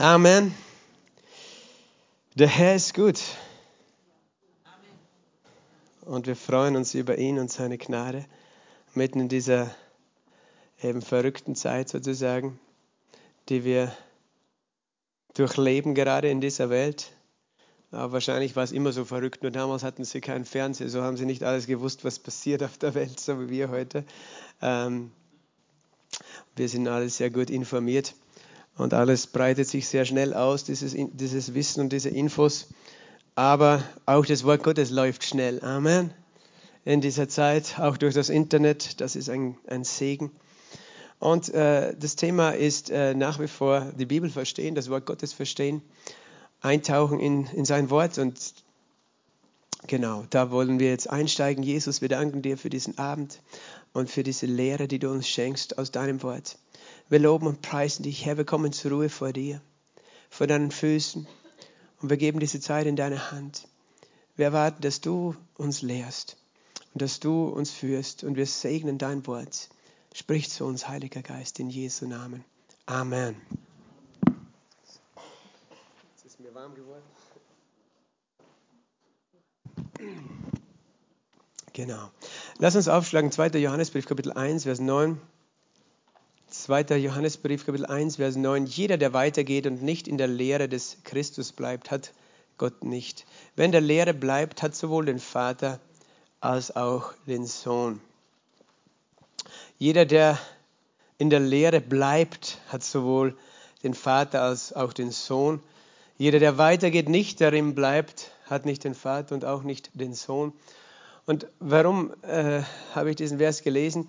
Amen. Der Herr ist gut. Und wir freuen uns über ihn und seine Gnade mitten in dieser eben verrückten Zeit sozusagen, die wir durchleben gerade in dieser Welt. Aber wahrscheinlich war es immer so verrückt, nur damals hatten sie keinen Fernseher, so haben sie nicht alles gewusst, was passiert auf der Welt, so wie wir heute. Ähm, wir sind alle sehr gut informiert und alles breitet sich sehr schnell aus, dieses, dieses Wissen und diese Infos. Aber auch das Wort Gottes läuft schnell. Amen. In dieser Zeit, auch durch das Internet, das ist ein, ein Segen. Und äh, das Thema ist äh, nach wie vor die Bibel verstehen, das Wort Gottes verstehen, eintauchen in, in sein Wort. Und genau, da wollen wir jetzt einsteigen. Jesus, wir danken dir für diesen Abend und für diese Lehre, die du uns schenkst aus deinem Wort. Wir loben und preisen dich, Herr. Wir kommen zur Ruhe vor dir, vor deinen Füßen. Und wir geben diese Zeit in deine Hand. Wir erwarten, dass du uns lehrst und dass du uns führst. Und wir segnen dein Wort. Sprich zu uns, Heiliger Geist, in Jesu Namen. Amen. Es ist mir warm geworden. Genau. Lass uns aufschlagen, 2. Johannesbrief, Kapitel 1, Vers 9. 2. Johannesbrief, Kapitel 1, Vers 9. Jeder, der weitergeht und nicht in der Lehre des Christus bleibt, hat Gott nicht. Wenn der Lehre bleibt, hat sowohl den Vater als auch den Sohn. Jeder, der in der Lehre bleibt, hat sowohl den Vater als auch den Sohn. Jeder, der weitergeht, nicht darin bleibt, hat nicht den Vater und auch nicht den Sohn. Und warum äh, habe ich diesen Vers gelesen?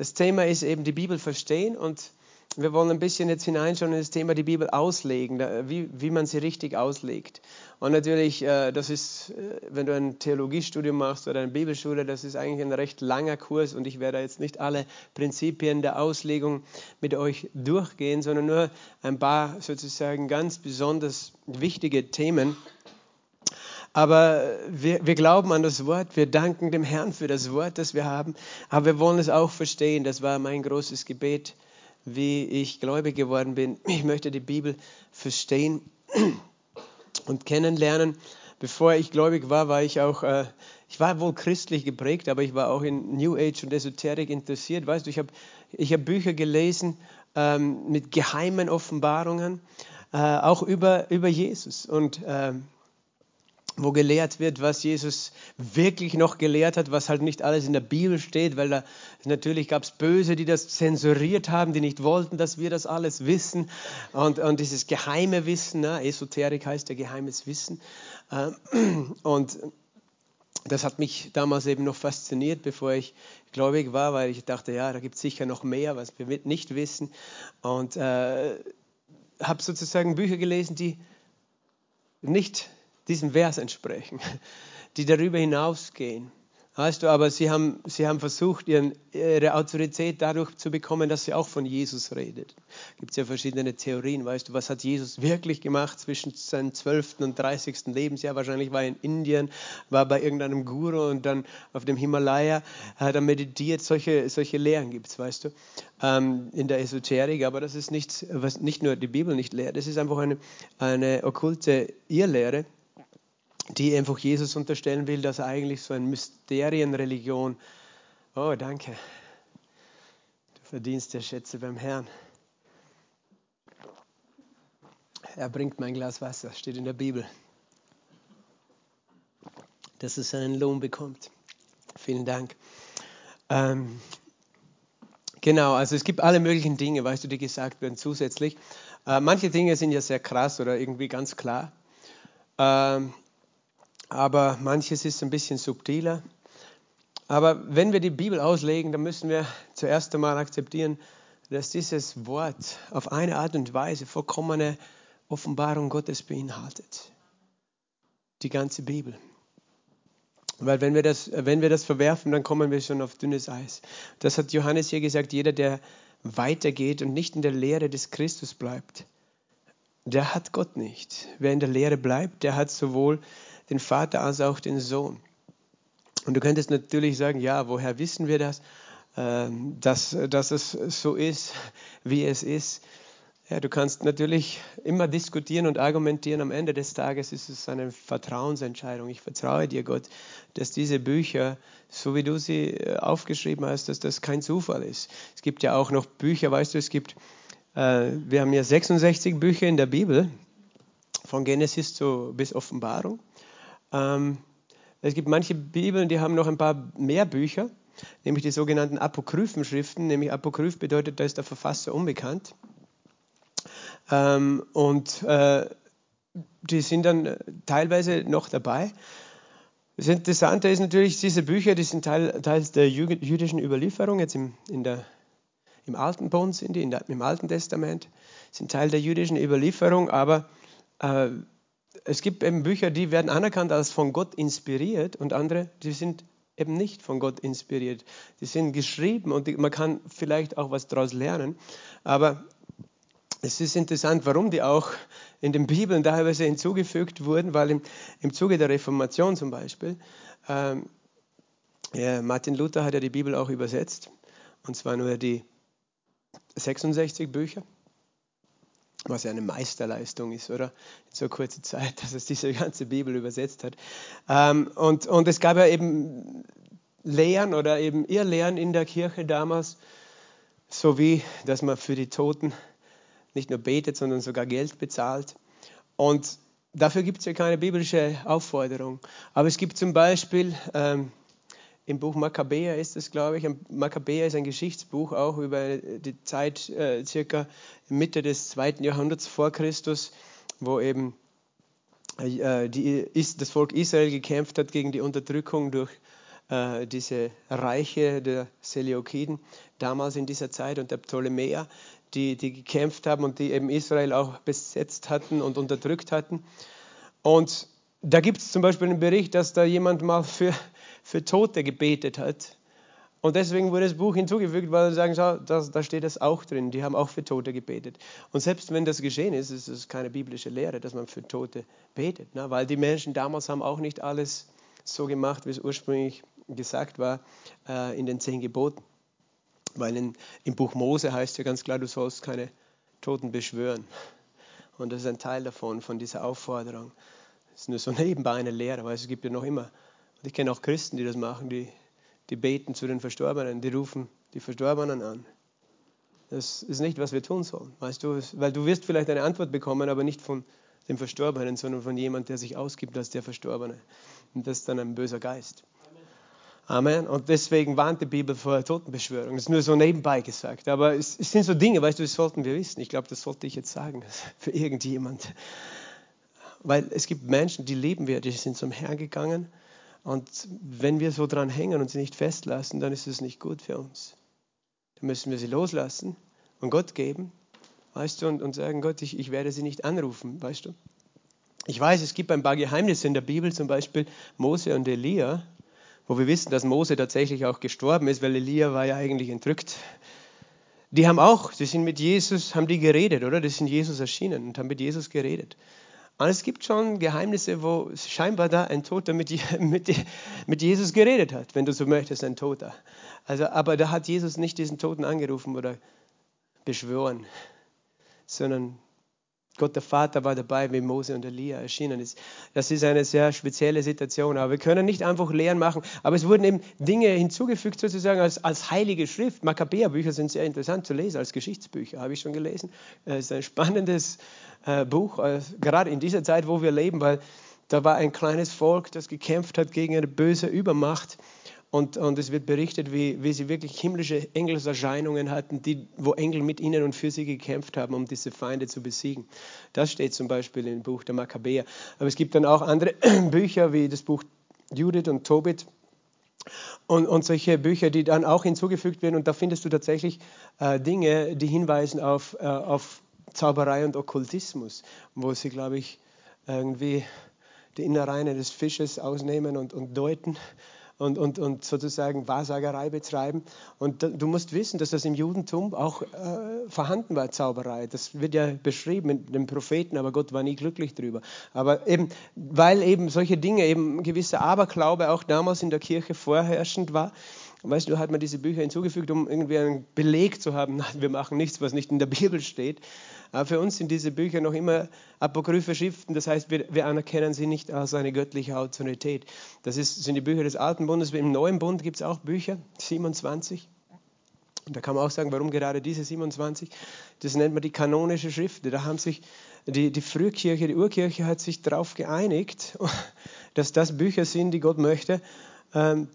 Das Thema ist eben die Bibel verstehen und wir wollen ein bisschen jetzt hineinschauen in das Thema die Bibel auslegen, wie, wie man sie richtig auslegt. Und natürlich, äh, das ist, äh, wenn du ein Theologiestudium machst oder eine Bibelschule, das ist eigentlich ein recht langer Kurs und ich werde jetzt nicht alle Prinzipien der Auslegung mit euch durchgehen, sondern nur ein paar sozusagen ganz besonders wichtige Themen. Aber wir, wir glauben an das Wort, wir danken dem Herrn für das Wort, das wir haben, aber wir wollen es auch verstehen. Das war mein großes Gebet wie ich gläubig geworden bin. Ich möchte die Bibel verstehen und kennenlernen. Bevor ich gläubig war, war ich auch, äh, ich war wohl christlich geprägt, aber ich war auch in New Age und Esoterik interessiert. Weißt du, ich habe ich hab Bücher gelesen ähm, mit geheimen Offenbarungen, äh, auch über, über Jesus. Und ähm, wo gelehrt wird, was Jesus wirklich noch gelehrt hat, was halt nicht alles in der Bibel steht, weil da natürlich gab es Böse, die das zensuriert haben, die nicht wollten, dass wir das alles wissen. Und, und dieses geheime Wissen, ne? Esoterik heißt ja geheimes Wissen. Ähm, und das hat mich damals eben noch fasziniert, bevor ich gläubig war, weil ich dachte, ja, da gibt es sicher noch mehr, was wir nicht wissen. Und äh, habe sozusagen Bücher gelesen, die nicht diesem Vers entsprechen, die darüber hinausgehen. Weißt du, aber sie haben, sie haben versucht, ihren, ihre Autorität dadurch zu bekommen, dass sie auch von Jesus redet. Gibt es ja verschiedene Theorien, weißt du, was hat Jesus wirklich gemacht zwischen seinem 12. und 30. Lebensjahr? Wahrscheinlich war er in Indien, war bei irgendeinem Guru und dann auf dem Himalaya, hat er meditiert. Solche, solche Lehren gibt es, weißt du, ähm, in der Esoterik. Aber das ist nichts, was nicht nur die Bibel nicht lehrt, das ist einfach eine, eine okkulte Irrlehre die einfach Jesus unterstellen will, dass er eigentlich so eine Mysterienreligion. Oh, danke. Du verdienst der Schätze beim Herrn. Er bringt mein Glas Wasser, steht in der Bibel. Dass er seinen Lohn bekommt. Vielen Dank. Ähm, genau, also es gibt alle möglichen Dinge, weißt du, die gesagt werden zusätzlich. Äh, manche Dinge sind ja sehr krass oder irgendwie ganz klar. Ähm, aber manches ist ein bisschen subtiler. Aber wenn wir die Bibel auslegen, dann müssen wir zuerst einmal akzeptieren, dass dieses Wort auf eine Art und Weise vollkommene Offenbarung Gottes beinhaltet. Die ganze Bibel. Weil wenn wir, das, wenn wir das verwerfen, dann kommen wir schon auf dünnes Eis. Das hat Johannes hier gesagt, jeder, der weitergeht und nicht in der Lehre des Christus bleibt, der hat Gott nicht. Wer in der Lehre bleibt, der hat sowohl den Vater als auch den Sohn. Und du könntest natürlich sagen, ja, woher wissen wir das, ähm, dass, dass es so ist, wie es ist? Ja, du kannst natürlich immer diskutieren und argumentieren. Am Ende des Tages ist es eine Vertrauensentscheidung. Ich vertraue dir, Gott, dass diese Bücher, so wie du sie äh, aufgeschrieben hast, dass das kein Zufall ist. Es gibt ja auch noch Bücher, weißt du, es gibt, äh, wir haben ja 66 Bücher in der Bibel, von Genesis zu, bis Offenbarung. Ähm, es gibt manche Bibeln, die haben noch ein paar mehr Bücher, nämlich die sogenannten Apokryphenschriften. Nämlich Apokryph bedeutet, da ist der Verfasser unbekannt. Ähm, und äh, die sind dann teilweise noch dabei. Das Interessante ist natürlich, diese Bücher, die sind Teil, teils der jüdischen Überlieferung, jetzt im, in der, im Alten Bund sind die, der, im Alten Testament, sind Teil der jüdischen Überlieferung, aber äh, es gibt eben Bücher, die werden anerkannt als von Gott inspiriert und andere, die sind eben nicht von Gott inspiriert. Die sind geschrieben und man kann vielleicht auch was daraus lernen, aber es ist interessant, warum die auch in den Bibeln teilweise hinzugefügt wurden, weil im, im Zuge der Reformation zum Beispiel, ähm, ja, Martin Luther hat ja die Bibel auch übersetzt, und zwar nur die 66 Bücher, was ja eine Meisterleistung ist, oder? In so kurzer Zeit, dass es diese ganze Bibel übersetzt hat. Ähm, und, und es gab ja eben Lehren oder eben Irrlehren in der Kirche damals, sowie, dass man für die Toten nicht nur betet, sondern sogar Geld bezahlt. Und dafür gibt es ja keine biblische Aufforderung. Aber es gibt zum Beispiel ähm, im Buch Makkabäer ist es, glaube ich, Makkabäer ist ein Geschichtsbuch auch über die Zeit äh, circa Mitte des zweiten Jahrhunderts vor Christus, wo eben äh, die, ist, das Volk Israel gekämpft hat gegen die Unterdrückung durch äh, diese Reiche der Seleukiden damals in dieser Zeit und der Ptolemäer, die, die gekämpft haben und die eben Israel auch besetzt hatten und unterdrückt hatten. Und da gibt es zum Beispiel einen Bericht, dass da jemand mal für, für Tote gebetet hat. Und deswegen wurde das Buch hinzugefügt, weil sie sagen, schau, da, da steht das auch drin. Die haben auch für Tote gebetet. Und selbst wenn das geschehen ist, ist es keine biblische Lehre, dass man für Tote betet. Ne? Weil die Menschen damals haben auch nicht alles so gemacht, wie es ursprünglich gesagt war äh, in den zehn Geboten. Weil in, im Buch Mose heißt ja ganz klar, du sollst keine Toten beschwören. Und das ist ein Teil davon, von dieser Aufforderung. Das ist nur so nebenbei eine Lehre, weil es gibt ja noch immer, und ich kenne auch Christen, die das machen, die, die beten zu den Verstorbenen, die rufen die Verstorbenen an. Das ist nicht, was wir tun sollen, weißt du, weil du wirst vielleicht eine Antwort bekommen, aber nicht von dem Verstorbenen, sondern von jemandem, der sich ausgibt als der Verstorbene. Und das ist dann ein böser Geist. Amen. Und deswegen warnt die Bibel vor Totenbeschwörung. Das ist nur so nebenbei gesagt. Aber es, es sind so Dinge, weißt du, das sollten wir wissen. Ich glaube, das sollte ich jetzt sagen für irgendjemand. Weil es gibt Menschen, die leben wir, die sind zum Herrn gegangen. Und wenn wir so dran hängen und sie nicht festlassen, dann ist es nicht gut für uns. Dann müssen wir sie loslassen und Gott geben, weißt du, und, und sagen, Gott, ich, ich werde sie nicht anrufen, weißt du. Ich weiß, es gibt ein paar Geheimnisse in der Bibel, zum Beispiel Mose und Elia wo wir wissen, dass Mose tatsächlich auch gestorben ist, weil Elia war ja eigentlich entrückt. Die haben auch, die sind mit Jesus, haben die geredet, oder? Die sind Jesus erschienen und haben mit Jesus geredet. Und es gibt schon Geheimnisse, wo scheinbar da ein Toter mit, mit, mit Jesus geredet hat, wenn du so möchtest, ein Toter. Also, aber da hat Jesus nicht diesen Toten angerufen oder beschworen, sondern Gott der Vater war dabei, wie Mose und Elia erschienen ist. Das ist eine sehr spezielle Situation. Aber wir können nicht einfach Lehren machen. Aber es wurden eben Dinge hinzugefügt, sozusagen als, als heilige Schrift. Makkabäerbücher sind sehr interessant zu lesen, als Geschichtsbücher, habe ich schon gelesen. Es ist ein spannendes äh, Buch, äh, gerade in dieser Zeit, wo wir leben, weil da war ein kleines Volk, das gekämpft hat gegen eine böse Übermacht. Und, und es wird berichtet, wie, wie sie wirklich himmlische Engelserscheinungen hatten, die, wo Engel mit ihnen und für sie gekämpft haben, um diese Feinde zu besiegen. Das steht zum Beispiel im Buch der Makkabäer. Aber es gibt dann auch andere Bücher wie das Buch Judith und Tobit und, und solche Bücher, die dann auch hinzugefügt werden. Und da findest du tatsächlich äh, Dinge, die hinweisen auf, äh, auf Zauberei und Okkultismus, wo sie, glaube ich, irgendwie die Innereien des Fisches ausnehmen und, und deuten und, und, und sozusagen Wahrsagerei betreiben. Und du musst wissen, dass das im Judentum auch äh, vorhanden war, Zauberei. Das wird ja beschrieben in den Propheten, aber Gott war nie glücklich drüber. Aber eben, weil eben solche Dinge, eben gewisser Aberglaube auch damals in der Kirche vorherrschend war, weißt du, hat man diese Bücher hinzugefügt, um irgendwie einen Beleg zu haben, wir machen nichts, was nicht in der Bibel steht. Aber für uns sind diese Bücher noch immer apokryphe Schriften, das heißt, wir, wir anerkennen sie nicht als eine göttliche Autorität. Das ist, sind die Bücher des Alten Bundes. Im Neuen Bund gibt es auch Bücher, 27. Und da kann man auch sagen, warum gerade diese 27? Das nennt man die kanonische Schrift. Da haben sich die, die Frühkirche, die Urkirche hat sich darauf geeinigt, dass das Bücher sind, die Gott möchte, ähm,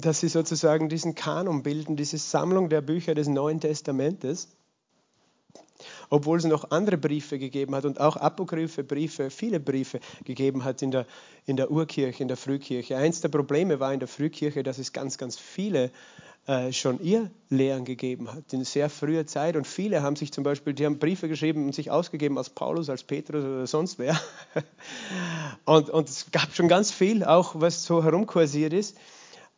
dass sie sozusagen diesen Kanon bilden, diese Sammlung der Bücher des Neuen Testamentes, obwohl es noch andere Briefe gegeben hat und auch apokryphe Briefe, viele Briefe gegeben hat in der, in der Urkirche, in der Frühkirche. Eins der Probleme war in der Frühkirche, dass es ganz, ganz viele äh, schon ihr Lehren gegeben hat, in sehr früher Zeit. Und viele haben sich zum Beispiel, die haben Briefe geschrieben und sich ausgegeben als Paulus, als Petrus oder sonst wer. Und, und es gab schon ganz viel, auch was so herumkursiert ist.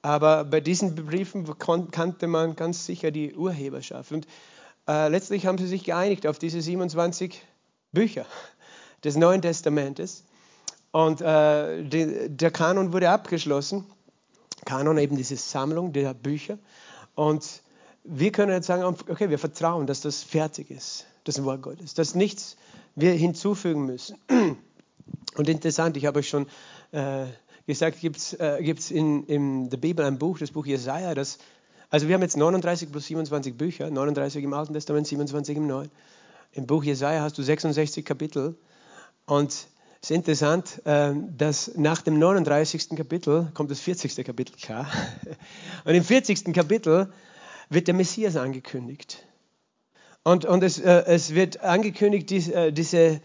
Aber bei diesen Briefen kannte man ganz sicher die Urheberschaft. Und äh, letztlich haben sie sich geeinigt auf diese 27 Bücher des Neuen Testamentes. Und äh, die, der Kanon wurde abgeschlossen. Kanon eben diese Sammlung der Bücher. Und wir können jetzt sagen, okay, wir vertrauen, dass das fertig ist, das Wort Gottes, dass nichts wir hinzufügen müssen. Und interessant, ich habe euch schon äh, gesagt, gibt es äh, in, in der Bibel ein Buch, das Buch Jesaja, das, also wir haben jetzt 39 plus 27 Bücher, 39 im Alten Testament, 27 im Neuen. Im Buch Jesaja hast du 66 Kapitel und es ist interessant, äh, dass nach dem 39. Kapitel kommt das 40. Kapitel, klar. Und im 40. Kapitel wird der Messias angekündigt. Und, und es, äh, es wird angekündigt, diese, äh, diese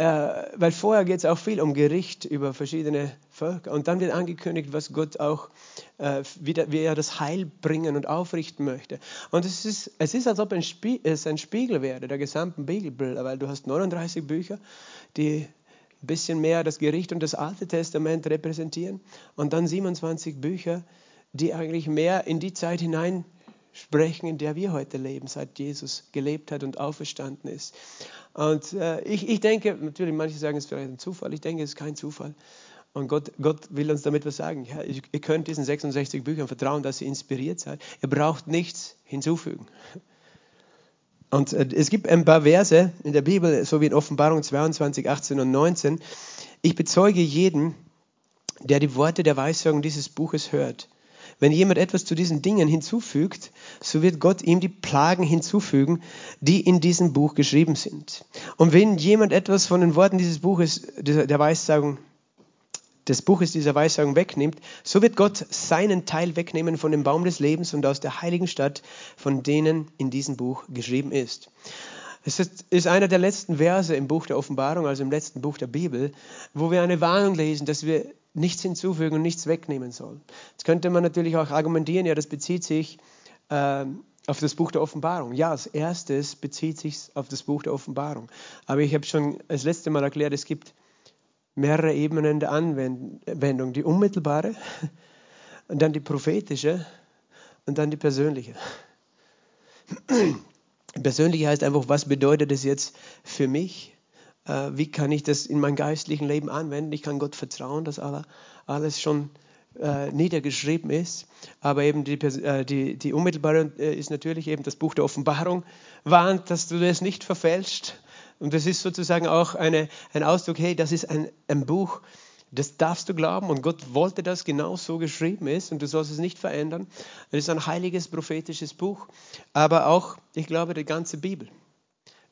weil vorher geht es auch viel um Gericht über verschiedene Völker. Und dann wird angekündigt, was Gott auch, äh, wie, er das Heil bringen und aufrichten möchte. Und es ist, es ist als ob ein es ein Spiegel wäre, der gesamten Bibel, weil du hast 39 Bücher, die ein bisschen mehr das Gericht und das Alte Testament repräsentieren. Und dann 27 Bücher, die eigentlich mehr in die Zeit hinein sprechen, in der wir heute leben, seit Jesus gelebt hat und auferstanden ist. Und äh, ich, ich denke, natürlich, manche sagen, es ist vielleicht ein Zufall, ich denke, es ist kein Zufall. Und Gott, Gott will uns damit was sagen. Ja, ihr könnt diesen 66 Büchern vertrauen, dass ihr inspiriert seid. Ihr braucht nichts hinzufügen. Und äh, es gibt ein paar Verse in der Bibel, so wie in Offenbarung 22, 18 und 19. Ich bezeuge jeden, der die Worte der Weissagung dieses Buches hört wenn jemand etwas zu diesen Dingen hinzufügt, so wird Gott ihm die Plagen hinzufügen, die in diesem Buch geschrieben sind. Und wenn jemand etwas von den Worten dieses Buches, der Weissagung, des Buches dieser Weissagung wegnimmt, so wird Gott seinen Teil wegnehmen von dem Baum des Lebens und aus der heiligen Stadt, von denen in diesem Buch geschrieben ist. Es ist einer der letzten Verse im Buch der Offenbarung, also im letzten Buch der Bibel, wo wir eine Warnung lesen, dass wir nichts hinzufügen und nichts wegnehmen sollen. Jetzt könnte man natürlich auch argumentieren, ja, das bezieht sich äh, auf das Buch der Offenbarung. Ja, als erstes bezieht sich auf das Buch der Offenbarung. Aber ich habe schon das letzte Mal erklärt, es gibt mehrere Ebenen der Anwendung. Die unmittelbare, und dann die prophetische und dann die persönliche. Persönliche heißt einfach, was bedeutet es jetzt für mich? Äh, wie kann ich das in meinem geistlichen Leben anwenden? Ich kann Gott vertrauen, dass alles schon äh, niedergeschrieben ist. Aber eben die, äh, die, die unmittelbare ist natürlich eben das Buch der Offenbarung, warnt, dass du das nicht verfälscht. Und das ist sozusagen auch eine, ein Ausdruck, hey, das ist ein, ein Buch, das darfst du glauben und Gott wollte, dass genau so geschrieben ist und du sollst es nicht verändern. Es ist ein heiliges prophetisches Buch, aber auch, ich glaube, die ganze Bibel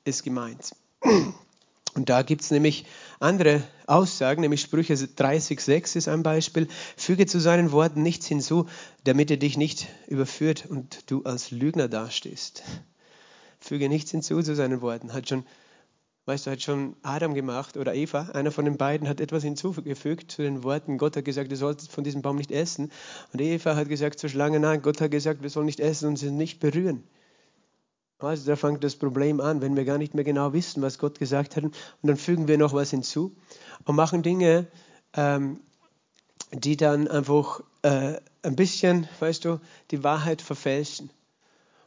ist gemeint. Und da gibt es nämlich andere Aussagen, nämlich Sprüche 30,6 ist ein Beispiel. Füge zu seinen Worten nichts hinzu, damit er dich nicht überführt und du als Lügner dastehst. Füge nichts hinzu zu seinen Worten. Hat schon, weißt du, hat schon Adam gemacht oder Eva, einer von den beiden hat etwas hinzugefügt zu den Worten. Gott hat gesagt, ihr sollt von diesem Baum nicht essen. Und Eva hat gesagt zur Schlange, nein, Gott hat gesagt, wir sollen nicht essen und sie nicht berühren. Also da fängt das Problem an, wenn wir gar nicht mehr genau wissen, was Gott gesagt hat. Und dann fügen wir noch was hinzu und machen Dinge, ähm, die dann einfach äh, ein bisschen, weißt du, die Wahrheit verfälschen.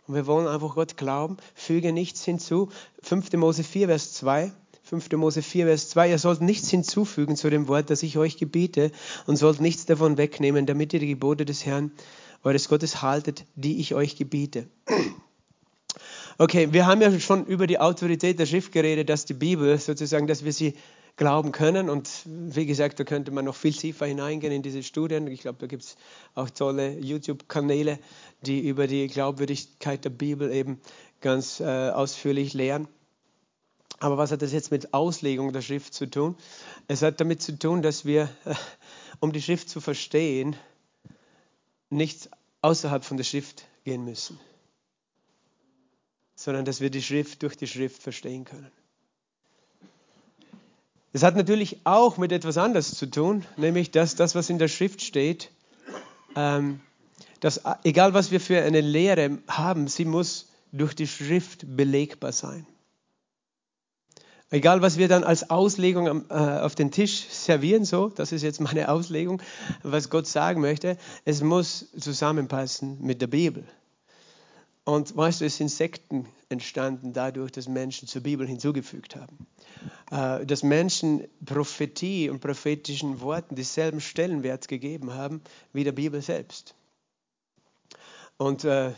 Und wir wollen einfach Gott glauben, füge nichts hinzu. 5. Mose 4, Vers 2. 5. Mose 4, Vers 2, ihr sollt nichts hinzufügen zu dem Wort, das ich euch gebiete, und sollt nichts davon wegnehmen, damit ihr die Gebote des Herrn, eures Gottes, haltet, die ich euch gebiete. Okay, wir haben ja schon über die Autorität der Schrift geredet, dass die Bibel sozusagen, dass wir sie glauben können. Und wie gesagt, da könnte man noch viel tiefer hineingehen in diese Studien. Ich glaube, da gibt es auch tolle YouTube-Kanäle, die über die Glaubwürdigkeit der Bibel eben ganz äh, ausführlich lehren. Aber was hat das jetzt mit Auslegung der Schrift zu tun? Es hat damit zu tun, dass wir, äh, um die Schrift zu verstehen, nicht außerhalb von der Schrift gehen müssen, sondern dass wir die Schrift durch die Schrift verstehen können. Es hat natürlich auch mit etwas anderes zu tun, nämlich dass das, was in der Schrift steht, ähm, dass egal was wir für eine Lehre haben, sie muss durch die Schrift belegbar sein. Egal, was wir dann als Auslegung äh, auf den Tisch servieren, so, das ist jetzt meine Auslegung, was Gott sagen möchte, es muss zusammenpassen mit der Bibel. Und weißt du, es sind Sekten entstanden dadurch, dass Menschen zur Bibel hinzugefügt haben. Äh, dass Menschen Prophetie und prophetischen Worten dieselben Stellenwert gegeben haben wie der Bibel selbst. Und äh,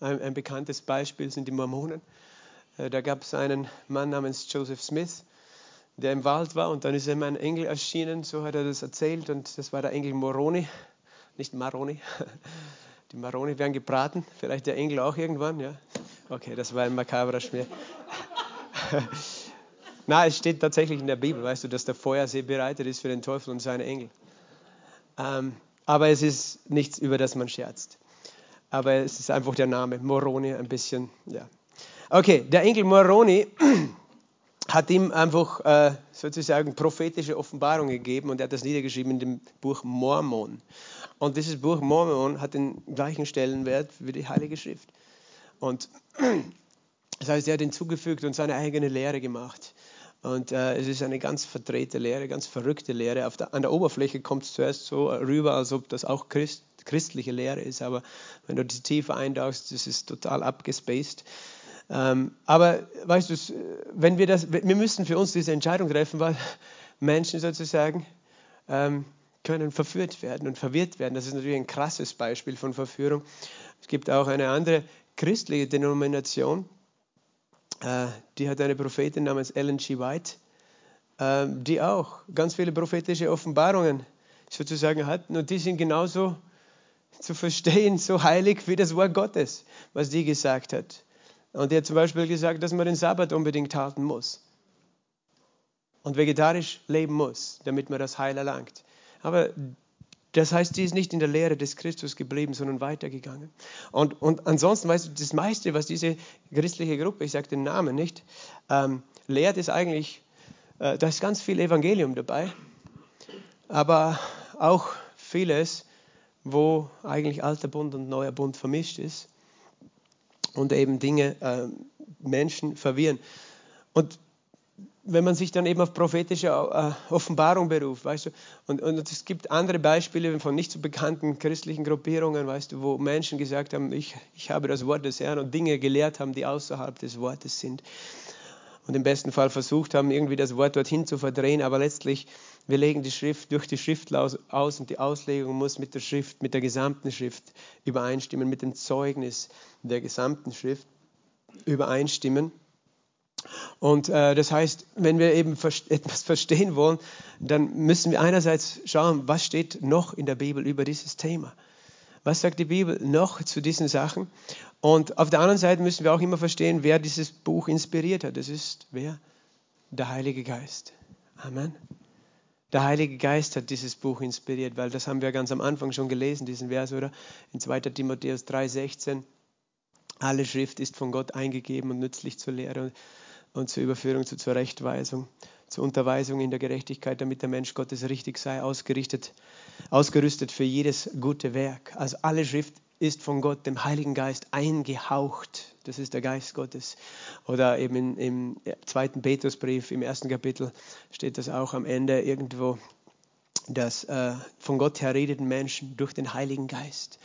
ein, bekanntes Beispiel sind die Mormonen. Äh, da gab es einen Mann namens Joseph Smith, der im Wald war und dann ist ihm ein Engel erschienen, so hat er das erzählt und das war der Engel Moroni, nicht Maroni. Die Maroni werden gebraten, vielleicht der Engel auch irgendwann, ja. Okay, das war ein makaberer Schmier. Na, es steht tatsächlich in der Bibel, weißt du, dass der Feuersee bereitet ist für den Teufel und seine Engel. Ähm, aber es ist nichts, über das man scherzt. Aber es ist einfach der Name, Moroni, ein bisschen, ja, Okay, der Engel Moroni hat ihm einfach äh, sozusagen prophetische Offenbarung gegeben und er hat das niedergeschrieben in dem Buch Mormon. Und dieses Buch Mormon hat den gleichen Stellenwert wie die Heilige Schrift. Und das heißt, er hat hinzugefügt und seine eigene Lehre gemacht. Und äh, es ist eine ganz verdrehte Lehre, ganz verrückte Lehre. Der, an der Oberfläche kommt es zuerst so rüber, als ob das auch Christ, christliche Lehre ist. Aber wenn du die tiefer eintauchst, das ist total abgespaced. Ähm, aber weißt du, wenn wir das, wir müssen für uns diese Entscheidung treffen, weil Menschen sozusagen ähm, können verführt werden und verwirrt werden. Das ist natürlich ein krasses Beispiel von Verführung. Es gibt auch eine andere christliche Denomination, äh, die hat eine Prophetin namens Ellen G. White, äh, die auch ganz viele prophetische Offenbarungen sozusagen hat und die sind genauso zu verstehen, so heilig wie das Wort Gottes, was die gesagt hat. Und er hat zum Beispiel gesagt, dass man den Sabbat unbedingt halten muss und vegetarisch leben muss, damit man das Heil erlangt. Aber das heißt, sie ist nicht in der Lehre des Christus geblieben, sondern weitergegangen. Und, und ansonsten, weißt du, das meiste, was diese christliche Gruppe, ich sage den Namen nicht, ähm, lehrt, ist eigentlich, äh, da ist ganz viel Evangelium dabei, aber auch vieles, wo eigentlich alter Bund und neuer Bund vermischt ist und eben Dinge, äh, Menschen verwirren. Und wenn man sich dann eben auf prophetische äh, Offenbarung beruft, weißt du, und, und es gibt andere Beispiele von nicht so bekannten christlichen Gruppierungen, weißt du, wo Menschen gesagt haben, ich, ich habe das Wort des Herrn und Dinge gelehrt haben, die außerhalb des Wortes sind. Und im besten Fall versucht haben, irgendwie das Wort dorthin zu verdrehen, aber letztlich, wir legen die Schrift durch die Schrift aus und die Auslegung muss mit der Schrift, mit der gesamten Schrift übereinstimmen, mit dem Zeugnis der gesamten Schrift übereinstimmen. Und äh, das heißt, wenn wir eben etwas verstehen wollen, dann müssen wir einerseits schauen, was steht noch in der Bibel über dieses Thema. Was sagt die Bibel noch zu diesen Sachen? Und auf der anderen Seite müssen wir auch immer verstehen, wer dieses Buch inspiriert hat. Das ist wer? Der Heilige Geist. Amen. Der Heilige Geist hat dieses Buch inspiriert, weil das haben wir ganz am Anfang schon gelesen, diesen Vers, oder? In 2. Timotheus 3,16. Alle Schrift ist von Gott eingegeben und nützlich zur Lehre und zur Überführung, zur Zurechtweisung, zur Unterweisung in der Gerechtigkeit, damit der Mensch Gottes richtig sei, ausgerichtet, ausgerüstet für jedes gute Werk. Also alle Schrift ist von Gott, dem Heiligen Geist, eingehaucht. Das ist der Geist Gottes. Oder eben im zweiten Petrusbrief, im ersten Kapitel, steht das auch am Ende irgendwo, dass äh, von Gott her redeten Menschen durch den Heiligen Geist.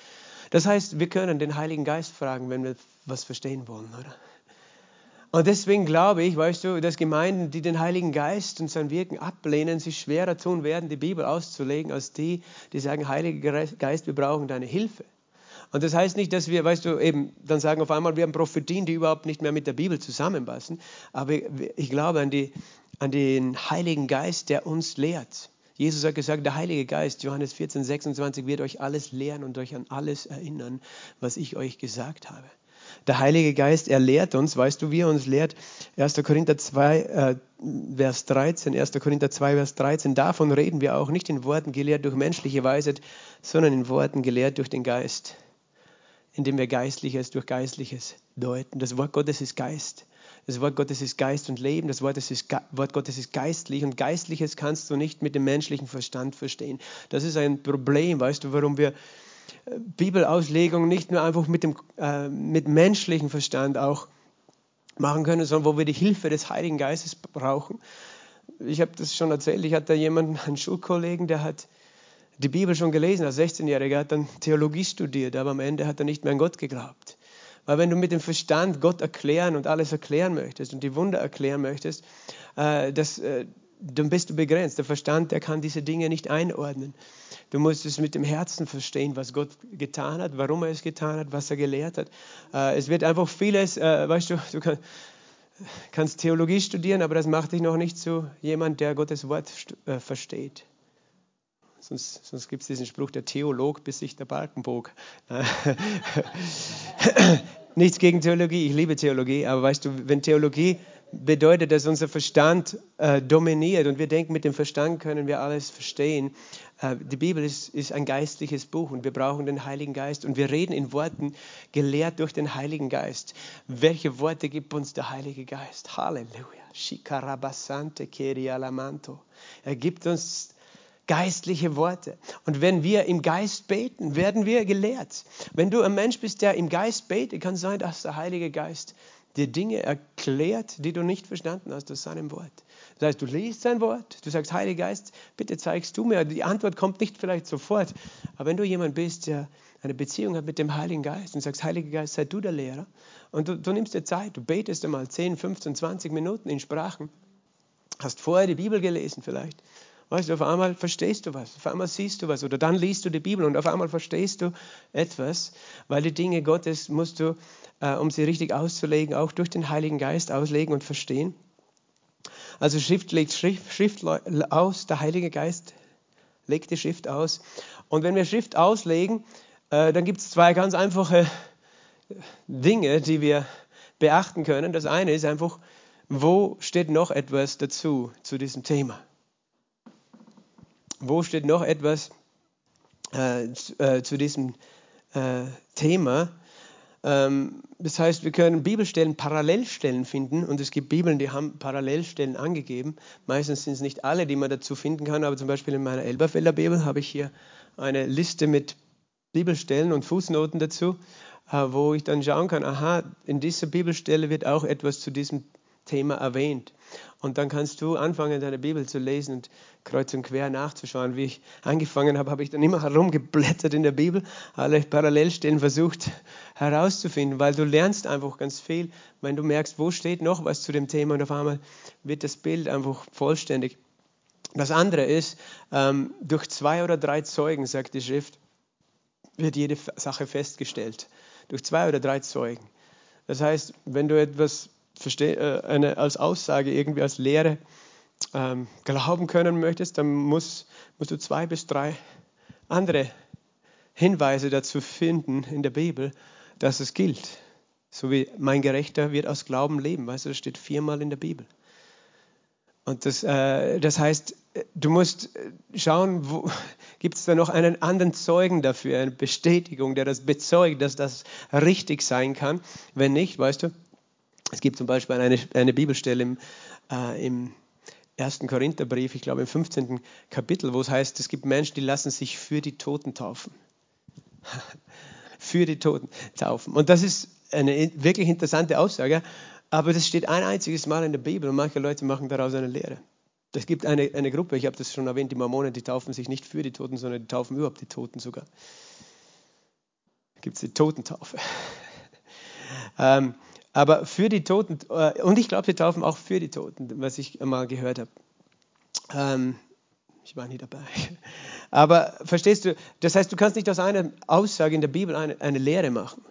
Das heißt, wir können den Heiligen Geist fragen, wenn wir was verstehen wollen, oder? Und deswegen glaube ich, weißt du, dass Gemeinden, die den Heiligen Geist und sein Wirken ablehnen, sich schwerer tun werden, die Bibel auszulegen, als die, die sagen, Heiliger Geist, wir brauchen deine Hilfe. Und das heißt nicht, dass wir, weißt du, eben dann sagen auf einmal, wir haben Prophetien, die überhaupt nicht mehr mit der Bibel zusammenpassen. Aber ich glaube an, die, an den Heiligen Geist, der uns lehrt. Jesus hat gesagt, der Heilige Geist, Johannes 14, 26, wird euch alles lehren und euch an alles erinnern, was ich euch gesagt habe. Der Heilige Geist, er lehrt uns, weißt du, wie er uns lehrt? 1. Korinther 2, äh, Vers 13, 1. Korinther 2, Vers 13, davon reden wir auch nicht in Worten gelehrt durch menschliche Weisheit, sondern in Worten gelehrt durch den Geist, indem wir Geistliches durch Geistliches deuten. Das Wort Gottes ist Geist. Das Wort Gottes ist Geist und Leben. Das Wort, ist, Wort Gottes ist geistlich. Und Geistliches kannst du nicht mit dem menschlichen Verstand verstehen. Das ist ein Problem, weißt du, warum wir Bibelauslegung nicht nur einfach mit dem äh, mit menschlichem Verstand auch machen können, sondern wo wir die Hilfe des Heiligen Geistes brauchen. Ich habe das schon erzählt, ich hatte jemanden, einen Schulkollegen, der hat die Bibel schon gelesen als 16-Jähriger, hat dann Theologie studiert, aber am Ende hat er nicht mehr an Gott geglaubt. Weil wenn du mit dem Verstand Gott erklären und alles erklären möchtest und die Wunder erklären möchtest, äh, das, äh, dann bist du begrenzt. Der Verstand, der kann diese Dinge nicht einordnen. Du musst es mit dem Herzen verstehen, was Gott getan hat, warum er es getan hat, was er gelehrt hat. Äh, es wird einfach vieles, äh, weißt du, du kann, kannst Theologie studieren, aber das macht dich noch nicht zu jemand, der Gottes Wort äh, versteht. Sonst, sonst gibt es diesen Spruch, der Theolog bis sich der Balkenbog. Nichts gegen Theologie, ich liebe Theologie, aber weißt du, wenn Theologie bedeutet, dass unser Verstand äh, dominiert und wir denken, mit dem Verstand können wir alles verstehen. Äh, die Bibel ist, ist ein geistliches Buch und wir brauchen den Heiligen Geist und wir reden in Worten gelehrt durch den Heiligen Geist. Welche Worte gibt uns der Heilige Geist? Halleluja. Er gibt uns geistliche Worte. Und wenn wir im Geist beten, werden wir gelehrt. Wenn du ein Mensch bist, der im Geist betet, kann sein, dass der Heilige Geist dir Dinge erklärt, die du nicht verstanden hast aus seinem Wort. Das heißt, du liest sein Wort, du sagst, Heiliger Geist, bitte zeigst du mir. Die Antwort kommt nicht vielleicht sofort, aber wenn du jemand bist, der eine Beziehung hat mit dem Heiligen Geist und sagst, Heiliger Geist, sei du der Lehrer, und du, du nimmst dir Zeit, du betest einmal 10, 15, 20 Minuten in Sprachen, hast vorher die Bibel gelesen vielleicht, Weißt du, auf einmal verstehst du was, auf einmal siehst du was oder dann liest du die Bibel und auf einmal verstehst du etwas, weil die Dinge Gottes musst du äh, um sie richtig auszulegen, auch durch den Heiligen Geist auslegen und verstehen. Also Schrift legt Schrift, Schrift aus, der Heilige Geist legt die Schrift aus. Und wenn wir Schrift auslegen, äh, dann gibt es zwei ganz einfache Dinge, die wir beachten können. Das eine ist einfach, wo steht noch etwas dazu zu diesem Thema? Wo steht noch etwas äh, zu, äh, zu, diesem äh, Thema? Ähm, das heißt, wir können Bibelstellen, Parallelstellen finden und es gibt Bibeln, die haben Parallelstellen angegeben. Meistens sind es nicht alle, die man dazu finden kann, aber zum Beispiel in meiner Elberfelder Bibel habe ich hier eine Liste mit Bibelstellen und Fußnoten dazu, äh, wo ich dann schauen kann, aha, in dieser Bibelstelle wird auch etwas zu diesem Thema erwähnt. Und dann kannst du anfangen, deine Bibel zu lesen und kreuz und quer nachzuschauen. Wie ich angefangen habe, habe ich dann immer herumgeblättert in der Bibel, alle Parallelstellen versucht herauszufinden, weil du lernst einfach ganz viel, wenn du merkst, wo steht noch was zu dem Thema und auf einmal wird das Bild einfach vollständig. Das andere ist, ähm, durch zwei oder drei Zeugen, sagt die Schrift, wird jede Sache festgestellt. Durch zwei oder drei Zeugen. Das heißt, wenn du etwas äh, eine, als Aussage, irgendwie als Lehre ähm, glauben können möchtest, dann muss, musst du zwei bis drei andere Hinweise dazu finden in der Bibel, dass es gilt. So wie mein Gerechter wird aus Glauben leben. Weißt du, das steht viermal in der Bibel. Und das, äh, das heißt, du musst schauen, gibt es da noch einen anderen Zeugen dafür, eine Bestätigung, der das bezeugt, dass das richtig sein kann. Wenn nicht, weißt du, es gibt zum Beispiel eine, eine Bibelstelle im, äh, im 1. Korintherbrief, ich glaube im 15. Kapitel, wo es heißt, es gibt Menschen, die lassen sich für die Toten taufen. für die Toten taufen. Und das ist eine wirklich interessante Aussage, aber das steht ein einziges Mal in der Bibel und manche Leute machen daraus eine Lehre. Es gibt eine, eine Gruppe, ich habe das schon erwähnt, die Mormonen, die taufen sich nicht für die Toten, sondern die taufen überhaupt die Toten sogar. Da gibt es die Totentaufe. ähm, Aber für die Toten, äh, und ich glaube, sie taufen auch für die Toten, was ich mal gehört habe. Ähm, ich war nie dabei. Aber verstehst du, das heißt, du kannst nicht aus einer Aussage in der Bibel eine, eine Lehre machen.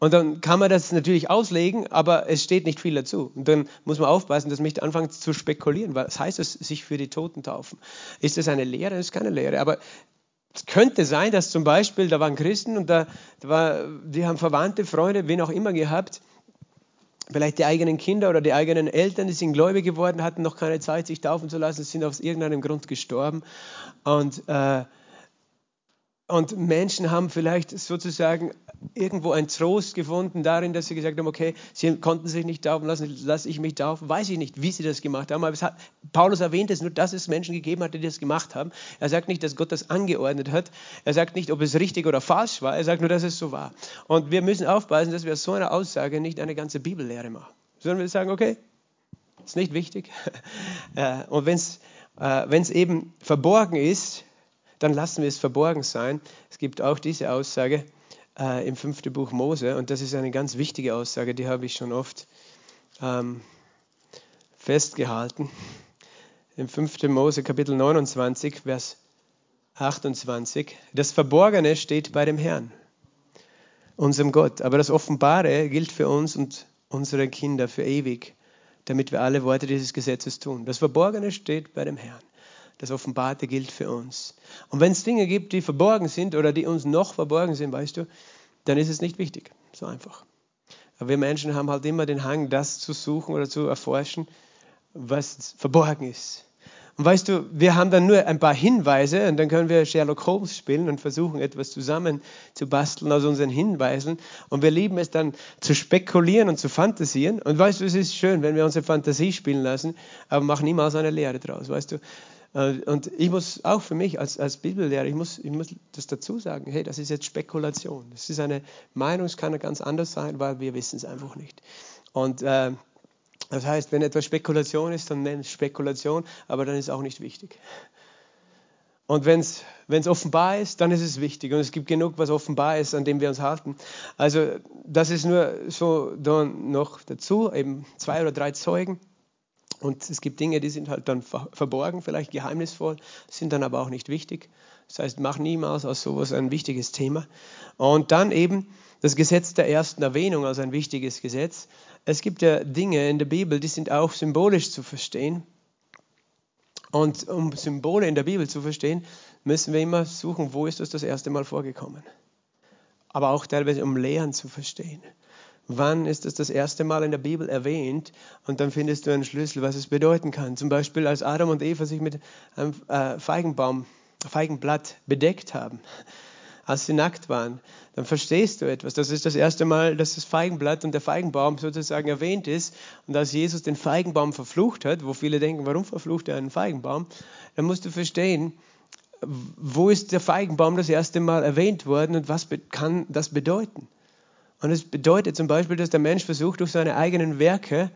Und dann kann man das natürlich auslegen, aber es steht nicht viel dazu. Und dann muss man aufpassen, dass man nicht anfängt zu spekulieren. Was heißt es, sich für die Toten taufen? Ist das eine Lehre? Das ist keine Lehre. Aber es könnte sein, dass zum Beispiel, da waren Christen und da, da war, die haben Verwandte, Freunde, wen auch immer gehabt, vielleicht die eigenen Kinder oder die eigenen Eltern, die sind gläubig geworden, hatten noch keine Zeit, sich taufen zu lassen, sind aus irgendeinem Grund gestorben. Und äh, und Menschen haben vielleicht sozusagen irgendwo einen Trost gefunden darin, dass sie gesagt haben, okay, sie konnten sich nicht taufen lassen, lasse ich mich taufen. Weiß ich nicht, wie sie das gemacht haben, aber hat, Paulus erwähnt es nur, dass es Menschen gegeben hat, die das gemacht haben. Er sagt nicht, dass Gott das angeordnet hat. Er sagt nicht, ob es richtig oder falsch war. Er sagt nur, dass es so war. Und wir müssen aufpassen, dass wir aus so einer Aussage nicht eine ganze Bibellehre machen. Sondern wir sagen, okay, ist nicht wichtig. Äh, und wenn es äh, eben verborgen ist, dann lassen wir es verborgen sein. Es gibt auch diese Aussage äh, im fünften Buch Mose und das ist eine ganz wichtige Aussage, die habe ich schon oft ähm, festgehalten. Im 5. Mose Kapitel 29, Vers 28. Das Verborgene steht bei dem Herrn, unserem Gott, aber das Offenbare gilt für uns und unsere Kinder für ewig, damit wir alle Worte dieses Gesetzes tun. Das Verborgene steht bei dem Herrn. Das Offenbarte gilt für uns. Und wenn es Dinge gibt, die verborgen sind oder die uns noch verborgen sind, weißt du, dann ist es nicht wichtig. So einfach. Aber wir Menschen haben halt immer den Hang, das zu suchen oder zu erforschen, was verborgen ist. Und weißt du, wir haben dann nur ein paar Hinweise und dann können wir Sherlock Holmes spielen und versuchen, etwas zusammen zu basteln aus unseren Hinweisen. Und wir lieben es dann zu spekulieren und zu fantasieren. Und weißt du, es ist schön, wenn wir unsere Fantasie spielen lassen, aber machen niemals eine Lehre draus. Weißt du, und ich muss auch für mich als, als Bibellehrer, ich muss, ich muss das dazu sagen, hey, das ist jetzt Spekulation. Das ist eine Meinung, es kann ganz anders sein, weil wir wissen es einfach nicht. Und äh, das heißt, wenn etwas Spekulation ist, dann nennt es Spekulation, aber dann ist es auch nicht wichtig. Und wenn es offenbar ist, dann ist es wichtig. Und es gibt genug, was offenbar ist, an dem wir uns halten. Also das ist nur so dann noch dazu, eben zwei oder drei Zeugen. Und es gibt Dinge, die sind halt dann verborgen, vielleicht geheimnisvoll, sind dann aber auch nicht wichtig. Das heißt, mach niemals aus sowas ein wichtiges Thema. Und dann eben das Gesetz der ersten Erwähnung als ein wichtiges Gesetz. Es gibt ja Dinge in der Bibel, die sind auch symbolisch zu verstehen. Und um Symbole in der Bibel zu verstehen, müssen wir immer suchen, wo ist das das erste Mal vorgekommen. Aber auch teilweise, um Lehren zu verstehen wann ist es das erste Mal in der Bibel erwähnt und dann findest du einen Schlüssel, was es bedeuten kann. Zum Beispiel, als Adam und Eva sich mit einem äh, Feigenbaum, Feigenblatt bedeckt haben, als sie nackt waren, dann verstehst du etwas. Das ist das erste Mal, dass das Feigenblatt und der Feigenbaum sozusagen erwähnt ist. Und als Jesus den Feigenbaum verflucht hat, wo viele denken, warum verflucht er einen Feigenbaum, dann musst du verstehen, wo ist der Feigenbaum das erste Mal erwähnt worden und was kann das bedeuten? Und es bedeutet zum Beispiel, dass der Mensch versucht, durch seine eigenen Werke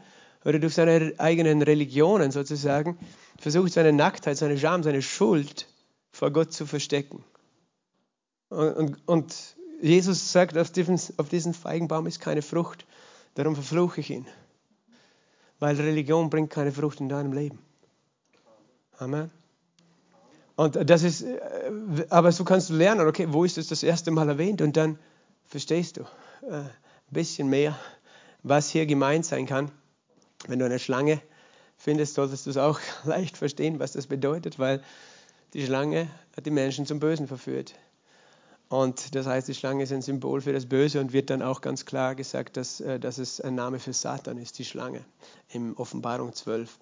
oder durch seine eigenen Religionen sozusagen, versucht seine Nacktheit, seine Scham, seine Schuld vor Gott zu verstecken. Und, und, und Jesus sagt, auf diesen, auf diesen Feigenbaum ist keine Frucht, darum verfluche ich ihn. Weil Religion bringt keine Frucht in deinem Leben. Amen. Und das ist, äh, aber so kannst du lernen, okay, wo ist es das erste Mal erwähnt? Und dann verstehst du ein äh, bisschen mehr, was hier gemeint sein kann. Wenn du eine Schlange findest, solltest du es auch leicht verstehen, was das bedeutet, weil die Schlange hat die Menschen zum Bösen verführt. Und das heißt, die Schlange ist ein Symbol für das Böse und wird dann auch ganz klar gesagt, dass, äh, dass es ein Name für Satan ist, die Schlange, im Offenbarung 12.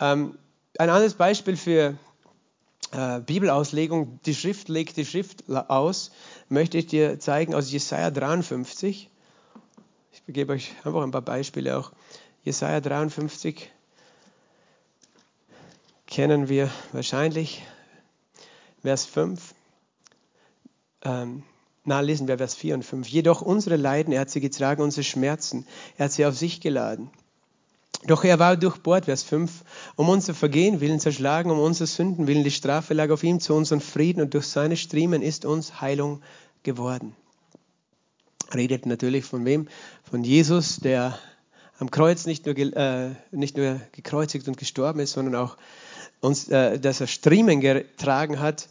Ähm, ein anderes Beispiel für äh, Bibelauslegung, die Schrift legt die Schrift aus, möchte ich dir zeigen aus Jesaja 53. Ich gebe euch einfach ein paar Beispiele auch. Jesaja 53 kennen wir wahrscheinlich. Vers 5. Ähm, na, lesen wir Vers 4 und 5. Jedoch unsere Leiden, er hat sie getragen, unsere Schmerzen, er hat sie auf sich geladen. Doch er war durchbohrt, Vers 5, um unser Vergehen willen zerschlagen, um unser Sünden willen. Die Strafe lag auf ihm zu unserem Frieden und durch seine Striemen ist uns Heilung geworden. Redet natürlich von wem? Von Jesus, der am Kreuz nicht nur, äh, nicht nur gekreuzigt und gestorben ist, sondern auch uns, äh, dass er Striemen getragen hat,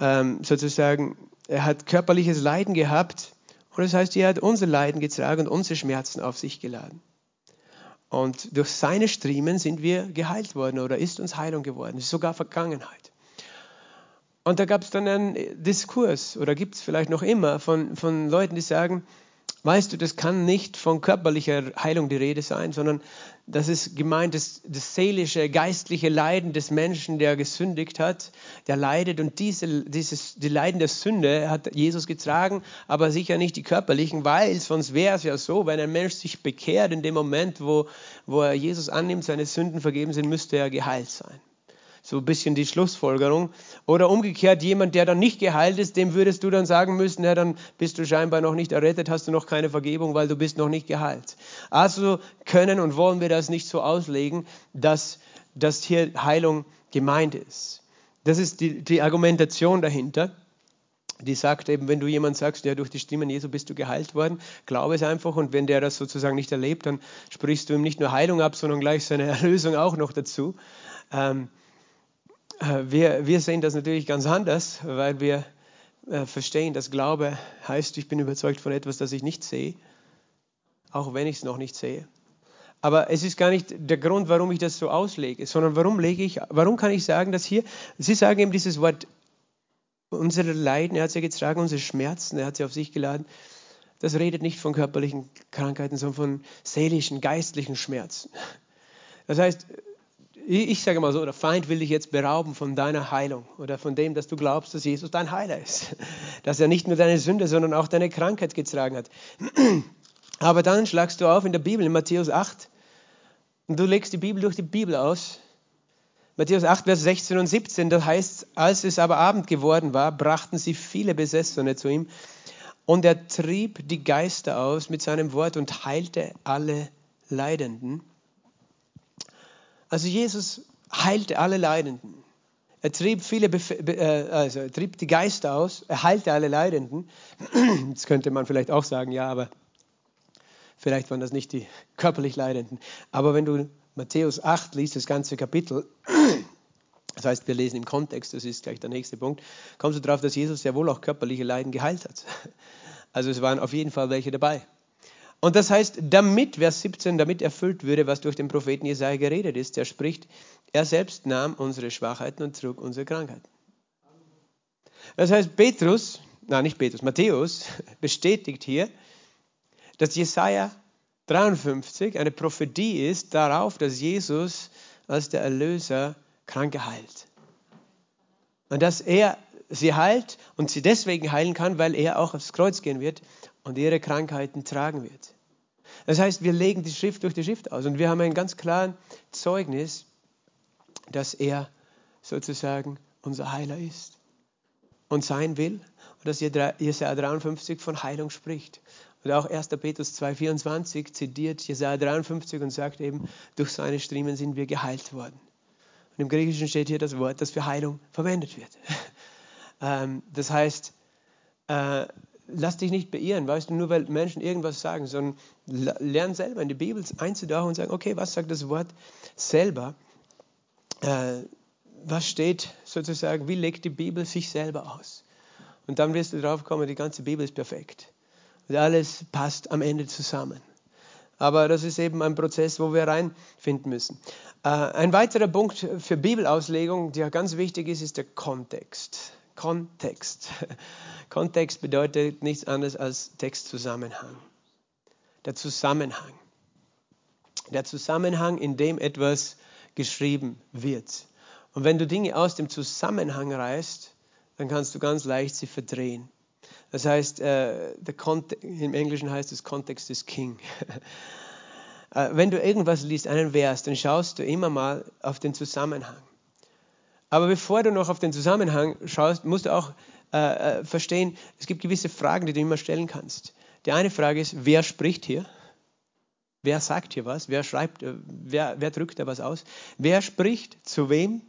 ähm, sozusagen, er hat körperliches Leiden gehabt und das heißt, er hat unser Leiden getragen und unsere Schmerzen auf sich geladen. Und durch seine Striemen sind wir geheilt worden oder ist uns Heilung geworden. Ist sogar Vergangenheit. Und da gab es dann einen Diskurs oder gibt es vielleicht noch immer von, von Leuten, die sagen, Weißt du, das kann nicht von körperlicher Heilung die Rede sein, sondern das ist gemeint, das, das seelische, geistliche Leiden des Menschen, der gesündigt hat, der leidet. Und diese, dieses, die Leiden der Sünde hat Jesus getragen, aber sicher nicht die körperlichen, weil sonst wäre es ja so, wenn ein Mensch sich bekehrt in dem Moment, wo, wo er Jesus annimmt, seine Sünden vergeben sind, müsste er geheilt sein. So ein bisschen die Schlussfolgerung. Oder umgekehrt, jemand, der dann nicht geheilt ist, dem würdest du dann sagen müssen, ja, dann bist du scheinbar noch nicht errettet, hast du noch keine Vergebung, weil du bist noch nicht geheilt. Also können und wollen wir das nicht so auslegen, dass, dass hier Heilung gemeint ist. Das ist die, die Argumentation dahinter die sagt eben, wenn du jemand sagst, ja, durch die Stimmen Jesu bist du geheilt worden, glaube es einfach und wenn der das sozusagen nicht erlebt, dann sprichst du ihm nicht nur Heilung ab, sondern gleich seine Erlösung auch noch dazu. Ähm, äh, wir, wir sehen das natürlich ganz anders, weil wir äh, verstehen, dass Glaube heißt, ich bin überzeugt von etwas, das ich nicht sehe, auch wenn ich es noch nicht sehe. Aber es ist gar nicht der Grund, warum ich das so auslege, sondern warum lege ich, warum kann ich sagen, dass hier, Sie sagen eben dieses Wort, unsere Leiden, er hat sie getragen, unsere Schmerzen, er hat sie auf sich geladen. Das redet nicht von körperlichen Krankheiten, sondern von seelischen, geistlichen Schmerzen. Das heißt, ich sage mal so, der Feind will dich jetzt berauben von deiner Heilung oder von dem, dass du glaubst, dass Jesus dein Heiler ist. Dass er nicht nur deine Sünde, sondern auch deine Krankheit getragen hat. Aber dann schlagst du auf in der Bibel, in Matthäus 8, und du legst die Bibel durch die Bibel aus. Matthäus 8, Vers 16 und 17, da heißt, als es aber Abend geworden war, brachten sie viele Besessene zu ihm, und er trieb die Geister aus mit seinem Wort und heilte alle Leidenden also Jesus heilte alle Leidenden. Er trieb, viele Bef äh, also er trieb die Geister aus, er heilte alle Leidenden. Jetzt könnte man vielleicht auch sagen, ja, aber vielleicht waren das nicht die körperlich Leidenden. Aber wenn du Matthäus 8 liest, das ganze Kapitel, das heißt, wir lesen im Kontext, das ist gleich der nächste Punkt, kommst du darauf, dass Jesus ja wohl auch körperliche Leiden geheilt hat. Also es waren auf jeden Fall welche dabei. Und das heißt, damit, Vers 17, damit erfüllt würde, was durch den Propheten Jesaja geredet ist, der spricht, er selbst nahm unsere Schwachheiten und trug unsere Krankheiten. Das heißt, Petrus, nein, nicht Petrus, Matthäus bestätigt hier, dass Jesaja 53 eine Prophetie ist darauf, dass Jesus als der Erlöser Kranke heilt. Und dass er sie heilt und sie deswegen heilen kann, weil er auch aufs Kreuz gehen wird und ihre Krankheiten tragen wird. Das heißt, wir legen die Schrift durch die Schrift aus und wir haben ein ganz klares Zeugnis, dass er sozusagen unser Heiler ist und sein will und dass Jesaja 53 von Heilung spricht. Und auch 1. Petrus 2,24 zitiert Jesaja 53 und sagt eben, durch seine Striemen sind wir geheilt worden. Und im Griechischen steht hier das Wort, das für Heilung verwendet wird. Ähm, das heißt, äh, lass dich nicht beirren, weißt du, nur weil Menschen irgendwas sagen, sondern lern selber in die Bibel einzutauchen und sagen, okay, was sagt das Wort selber? Äh, was steht sozusagen, wie legt die Bibel sich selber aus? Und dann wirst du drauf kommen, die ganze Bibel ist perfekt. Und alles passt am Ende zusammen. Aber das ist eben ein Prozess, wo wir reinfinden müssen. Äh, ein weiterer Punkt für Bibelauslegung, der ganz wichtig ist, ist der Kontext. Kontext. Kontext bedeutet nichts anderes als Textzusammenhang. Der Zusammenhang. Der Zusammenhang, in dem etwas geschrieben wird. Und wenn du Dinge aus dem Zusammenhang reißt, dann kannst du ganz leicht sie verdrehen. Das heißt, äh, im Englischen heißt es, Kontext ist King. äh, wenn du irgendwas liest, einen Vers, dann schaust du immer mal auf den Zusammenhang. Aber bevor du noch auf den Zusammenhang schaust, musst du auch äh, äh, verstehen, es gibt gewisse Fragen, die du immer stellen kannst. Die eine Frage ist, wer spricht hier? Wer sagt hier was? Wer schreibt, äh, wer, wer drückt da was aus? Wer spricht zu wem?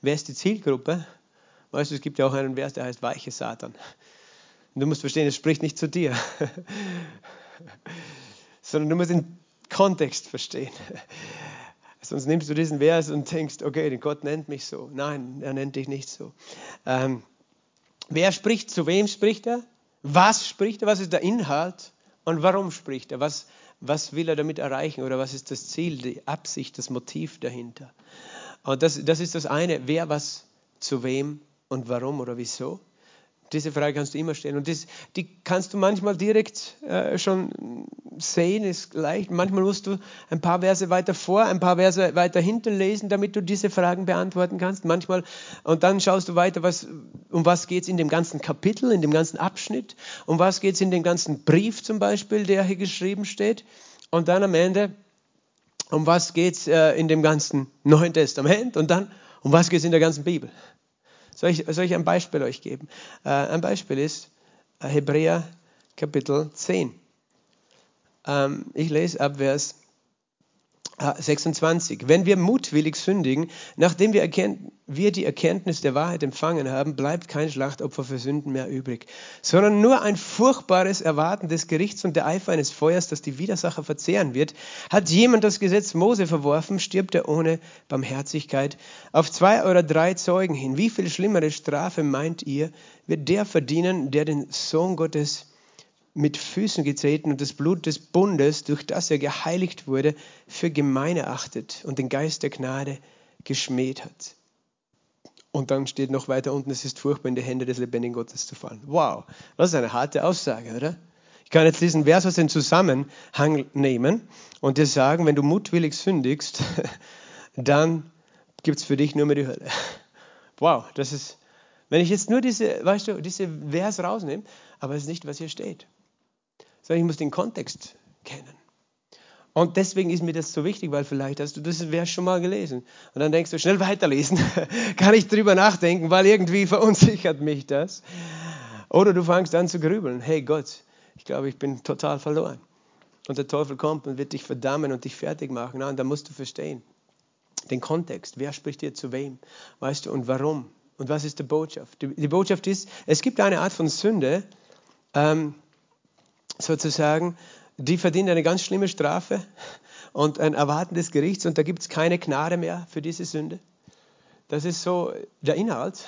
Wer ist die Zielgruppe? Weißt du, es gibt ja auch einen Vers, der heißt weiche Satan. Und du musst verstehen, es spricht nicht zu dir, sondern du musst den Kontext verstehen. Sonst nimmst du diesen Vers und denkst, okay, Gott nennt mich so. Nein, er nennt dich nicht so. Ähm, wer spricht, zu wem spricht er? Was spricht er? Was ist der Inhalt? Und warum spricht er? Was, was will er damit erreichen? Oder was ist das Ziel, die Absicht, das Motiv dahinter? Und das, das ist das eine, wer was zu wem und warum oder wieso. Diese Frage kannst du immer stellen. Und das, die kannst du manchmal direkt äh, schon sehen, ist leicht. Manchmal musst du ein paar Verse weiter vor, ein paar Verse weiter hinten lesen, damit du diese Fragen beantworten kannst. Manchmal, und dann schaust du weiter, was, um was geht es in dem ganzen Kapitel, in dem ganzen Abschnitt, um was geht es in dem ganzen Brief zum Beispiel, der hier geschrieben steht. Und dann am Ende, um was geht es äh, in dem ganzen Neuen Testament und dann, um was geht es in der ganzen Bibel. Soll ich, soll ich ein Beispiel euch geben? Äh, ein Beispiel ist äh, Hebräer Kapitel 10. Ähm, ich lese ab Vers 26. Wenn wir mutwillig sündigen, nachdem wir, wir, die Erkenntnis der Wahrheit empfangen haben, bleibt kein Schlachtopfer für Sünden mehr übrig, sondern nur ein furchtbares Erwarten des Gerichts und der Eifer eines Feuers, das die Widersacher verzehren wird. Hat jemand das Gesetz Mose verworfen, stirbt er ohne Barmherzigkeit auf zwei oder drei Zeugen hin. Wie viel schlimmere Strafe meint ihr, wird der verdienen, der den Sohn Gottes mit Füßen getreten und das Blut des Bundes, durch das er geheiligt wurde, für gemein erachtet und den Geist der Gnade geschmäht hat. Und dann steht noch weiter unten, es ist furchtbar in die Hände des lebendigen Gottes zu fallen. Wow, das ist eine harte Aussage, oder? Ich kann jetzt diesen Vers aus dem Zusammenhang nehmen und dir sagen, wenn du mutwillig sündigst, dann gibt es für dich nur mehr die Hölle. Wow, das ist, wenn ich jetzt nur diese, weißt du, diese Vers rausnehme, aber es ist nicht, was hier steht sondern ich muss den Kontext kennen. Und deswegen ist mir das so wichtig, weil vielleicht hast du das Vers schon mal gelesen. Und dann denkst du, schnell weiterlesen, kann ich drüber nachdenken, weil irgendwie verunsichert mich das. Oder du fängst an zu grübeln, hey Gott, ich glaube, ich bin total verloren. Und der Teufel kommt und wird dich verdammen und dich fertig machen. und dann musst du verstehen, den Kontext, wer spricht dir zu wem, weißt du, und warum. Und was ist die Botschaft? Die, die Botschaft ist, es gibt eine Art von Sünde, ähm, sozusagen, die verdienen eine ganz schlimme Strafe und ein Erwarten des Gerichts und da gibt es keine Gnade mehr für diese Sünde. Das ist so der Inhalt.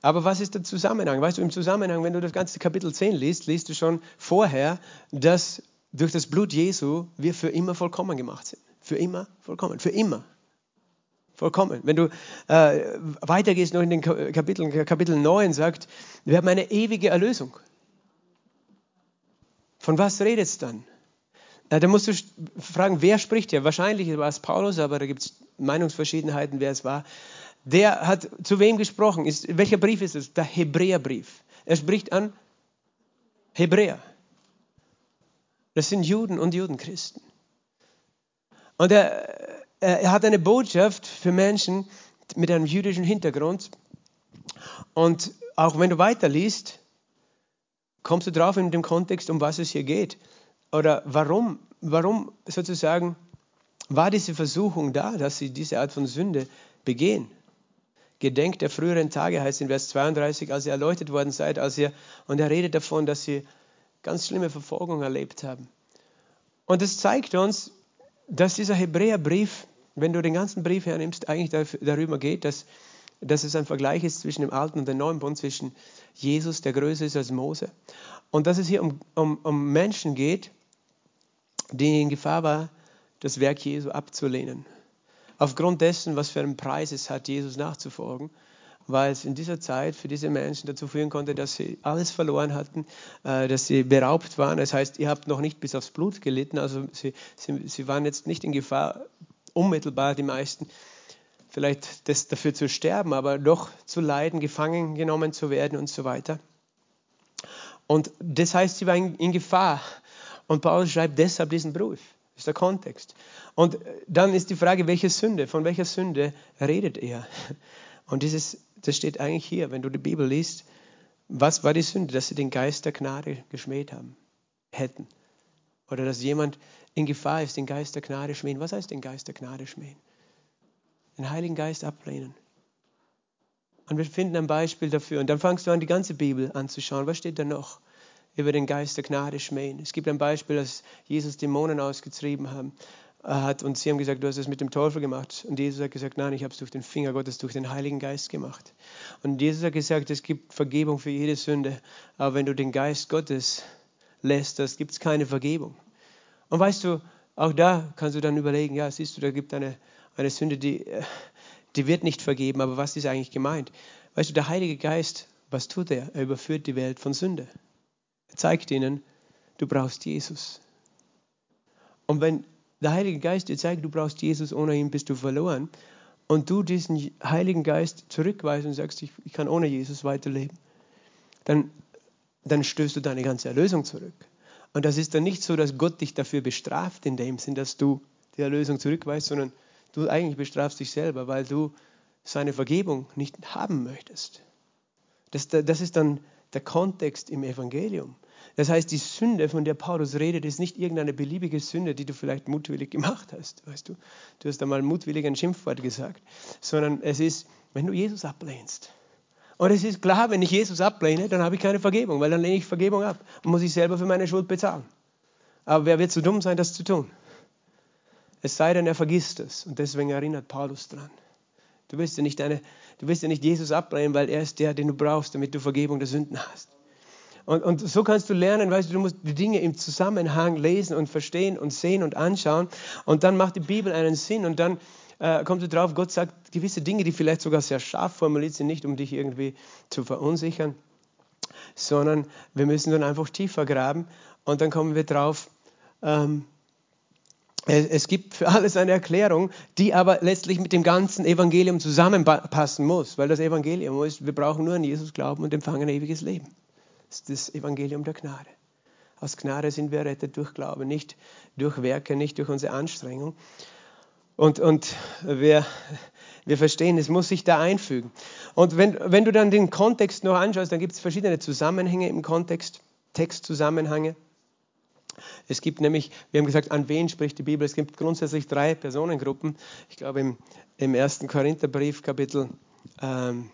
Aber was ist der Zusammenhang? Weißt du, im Zusammenhang, wenn du das ganze Kapitel 10 liest, liest du schon vorher, dass durch das Blut Jesu wir für immer vollkommen gemacht sind. Für immer vollkommen. Für immer. Vollkommen. Wenn du äh, weitergehst noch in den Kapiteln, Kapitel 9 sagt, wir haben eine ewige Erlösung. Von was redet es dann? Da musst du fragen, wer spricht hier? Wahrscheinlich war es Paulus, aber da gibt es Meinungsverschiedenheiten, wer es war. Der hat zu wem gesprochen? Ist, welcher Brief ist es? Der Hebräerbrief. Er spricht an Hebräer. Das sind Juden und Judenchristen. Und er, er hat eine Botschaft für Menschen mit einem jüdischen Hintergrund. Und auch wenn du weiterliest, kommst du drauf in dem Kontext, um was es hier geht? Oder warum, warum sozusagen war diese Versuchung da, dass sie diese Art von Sünde begehen? Gedenkt der früheren Tage, heißt in Vers 32, als ihr erleuchtet worden seid, als ihr, und er redet davon, dass sie ganz schlimme Verfolgung erlebt haben. Und es zeigt uns, dass dieser Hebräerbrief, wenn du den ganzen Brief hernimmst, eigentlich darüber geht, dass, dass es ein Vergleich ist zwischen dem alten und dem neuen Bund, zwischen Jesus, der größer ist als Mose. Und dass es hier um, um, um Menschen geht, die in Gefahr waren, das Werk Jesu abzulehnen. Aufgrund dessen, was für einen Preis es hat, Jesus nachzufolgen, weil es in dieser Zeit für diese Menschen dazu führen konnte, dass sie alles verloren hatten, äh, dass sie beraubt waren. Das heißt, ihr habt noch nicht bis aufs Blut gelitten, also sie, sie, sie waren jetzt nicht in Gefahr, unmittelbar die meisten, vielleicht das, dafür zu sterben, aber doch zu leiden, gefangen genommen zu werden und so weiter. Und das heißt, sie waren in Gefahr. Und Paulus schreibt deshalb diesen Brief. Das ist der Kontext. Und dann ist die Frage, welche Sünde, von welcher Sünde redet er? Und dieses, das steht eigentlich hier, wenn du die Bibel liest. Was war die Sünde? Dass sie den Geist der Gnade geschmäht haben, hätten. Oder dass jemand in Gefahr ist, den Geist der Gnade schmähen. Was heißt den Geist der Gnade schmähen? Den Heiligen Geist ablehnen. Und wir finden ein Beispiel dafür. Und dann fangst du an, die ganze Bibel anzuschauen. Was steht da noch? Über den Geist der Gnade schmähen. Es gibt ein Beispiel, dass Jesus Dämonen ausgetrieben haben, äh, hat und sie haben gesagt, du hast es mit dem Teufel gemacht. Und Jesus hat gesagt, nein, ich habe es durch den Finger Gottes, durch den Heiligen Geist gemacht. Und Jesus hat gesagt, es gibt Vergebung für jede Sünde. Aber wenn du den Geist Gottes lässt, das gibt es keine Vergebung. Und weißt du, auch da kannst du dann überlegen, ja, siehst du, da gibt eine, eine Sünde, die, die wird nicht vergeben, aber was ist eigentlich gemeint? Weißt du, der Heilige Geist, was tut er? Er überführt die Welt von Sünde. Er zeigt ihnen, du brauchst Jesus. Und wenn der Heilige Geist dir zeigt, du brauchst Jesus, ohne ihn bist du verloren, und du diesen Heiligen Geist zurückweist und sagst, ich, ich kann ohne Jesus weiterleben, dann, dann stößt du deine ganze Erlösung zurück. Und das ist dann nicht so, dass Gott dich dafür bestraft, in dem Sinn, dass du die Erlösung zurückweist, sondern du eigentlich bestrafst dich selber, weil du seine Vergebung nicht haben möchtest. Das, das ist dann der Kontext im Evangelium. Das heißt, die Sünde, von der Paulus redet, ist nicht irgendeine beliebige Sünde, die du vielleicht mutwillig gemacht hast. Weißt du, du hast einmal mutwillig ein Schimpfwort gesagt, sondern es ist, wenn du Jesus ablehnst. Und es ist klar, wenn ich Jesus ablehne, dann habe ich keine Vergebung, weil dann lehne ich Vergebung ab und muss ich selber für meine Schuld bezahlen. Aber wer wird so dumm sein, das zu tun? Es sei denn, er vergisst es. Und deswegen erinnert Paulus dran. Du willst ja nicht, deine, du willst ja nicht Jesus ablehnen, weil er ist der, den du brauchst, damit du Vergebung der Sünden hast. Und, und so kannst du lernen, weißt du, du musst die Dinge im Zusammenhang lesen und verstehen und sehen und anschauen. Und dann macht die Bibel einen Sinn und dann äh, kommst du drauf, Gott sagt gewisse Dinge, die vielleicht sogar sehr scharf formuliert sind, nicht um dich irgendwie zu verunsichern, sondern wir müssen dann einfach tiefer graben und dann kommen wir drauf, ähm, es gibt für alles eine Erklärung, die aber letztlich mit dem ganzen Evangelium zusammenpassen muss, weil das Evangelium ist, wir brauchen nur an Jesus glauben und empfangen ewiges Leben. Das ist das Evangelium der Gnade. Aus Gnade sind wir errettet durch Glauben, nicht durch Werke, nicht durch unsere Anstrengung. Und, und wir, wir verstehen, es muss sich da einfügen. Und wenn, wenn du dann den Kontext noch anschaust, dann gibt es verschiedene Zusammenhänge im Kontext, Textzusammenhänge. Es gibt nämlich, wir haben gesagt, an wen spricht die Bibel? Es gibt grundsätzlich drei Personengruppen. Ich glaube, im, im 1. Korintherbrief, Kapitel ähm,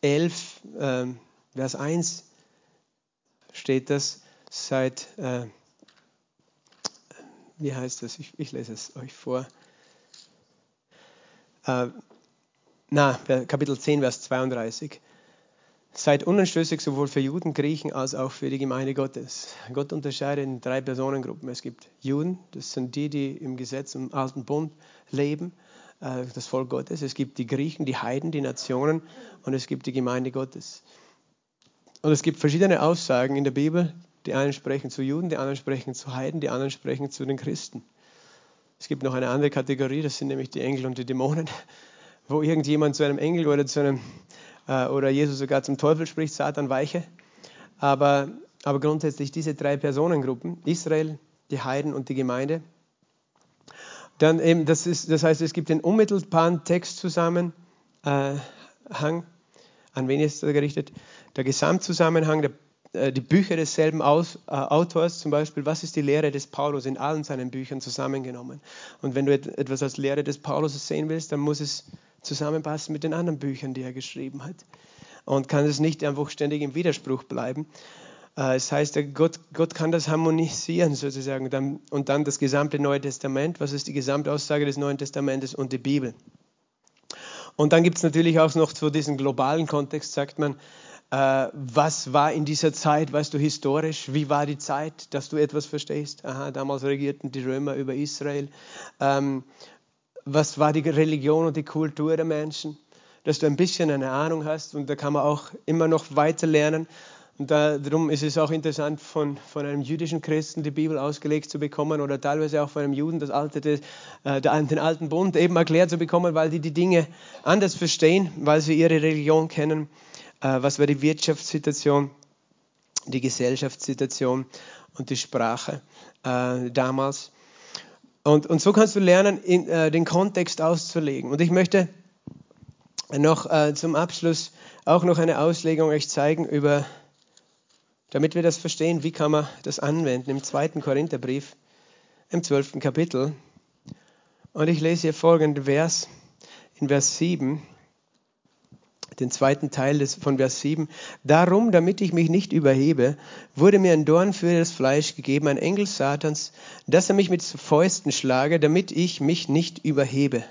11, ähm, Vers 1 steht das seit, äh, wie heißt das? Ich, ich, lese es euch vor. Äh, na, Kapitel 10, Vers 32. Seid unanstößig sowohl für Juden, Griechen als auch für die Gemeinde Gottes. Gott unterscheidet in drei Personengruppen. Es gibt Juden, das sind die, die im Gesetz im Alten Bund leben, äh, das Volk Gottes. Es gibt die Griechen, die Heiden, die Nationen und es gibt die Gemeinde Gottes. Und es gibt verschiedene Aussagen in der Bibel. Die einen sprechen zu Juden, die anderen sprechen zu Heiden, die anderen sprechen zu den Christen. Es gibt noch eine andere Kategorie, das sind nämlich die Engel und die Dämonen, wo irgendjemand zu einem Engel oder zu einem äh, oder Jesus sogar zum Teufel spricht, Satan weiche. Aber, aber grundsätzlich diese drei Personengruppen, Israel, die Heiden und die Gemeinde. Dann eben, das, ist, das heißt, es gibt den unmittelbaren Textzusammenhang, an wen ist er gerichtet? Der Gesamtzusammenhang, der, äh, die Bücher desselben Aus, äh, Autors, zum Beispiel, was ist die Lehre des Paulus in allen seinen Büchern zusammengenommen? Und wenn du etwas als Lehre des Paulus sehen willst, dann muss es zusammenpassen mit den anderen Büchern, die er geschrieben hat. Und kann es nicht einfach ständig im Widerspruch bleiben. Äh, es heißt, Gott, Gott kann das harmonisieren sozusagen. Und dann das gesamte Neue Testament. Was ist die Gesamtaussage des Neuen Testamentes und die Bibel? Und dann gibt es natürlich auch noch so diesen globalen Kontext, sagt man, äh, was war in dieser Zeit, weißt du, historisch, wie war die Zeit, dass du etwas verstehst? Aha, damals regierten die Römer über Israel. Ähm, was war die Religion und die Kultur der Menschen, dass du ein bisschen eine Ahnung hast und da kann man auch immer noch weiter lernen. Und darum ist es auch interessant, von, von einem jüdischen Christen die Bibel ausgelegt zu bekommen oder teilweise auch von einem Juden das alte, das, äh, den alten Bund eben erklärt zu bekommen, weil die die Dinge anders verstehen, weil sie ihre Religion kennen. Äh, was war die Wirtschaftssituation, die Gesellschaftssituation und die Sprache äh, damals. Und, und so kannst du lernen, in, äh, den Kontext auszulegen. Und ich möchte noch äh, zum Abschluss auch noch eine Auslegung euch zeigen über, damit wir das verstehen, wie kann man das anwenden im zweiten Korintherbrief, im zwölften Kapitel. Und ich lese hier folgenden Vers in Vers 7. den zweiten Teil des, von Vers 7. Darum, damit ich mich nicht überhebe, wurde mir ein Dorn für das Fleisch gegeben, ein Engel Satans, dass er mich mit Fäusten schlage, damit ich mich nicht überhebe.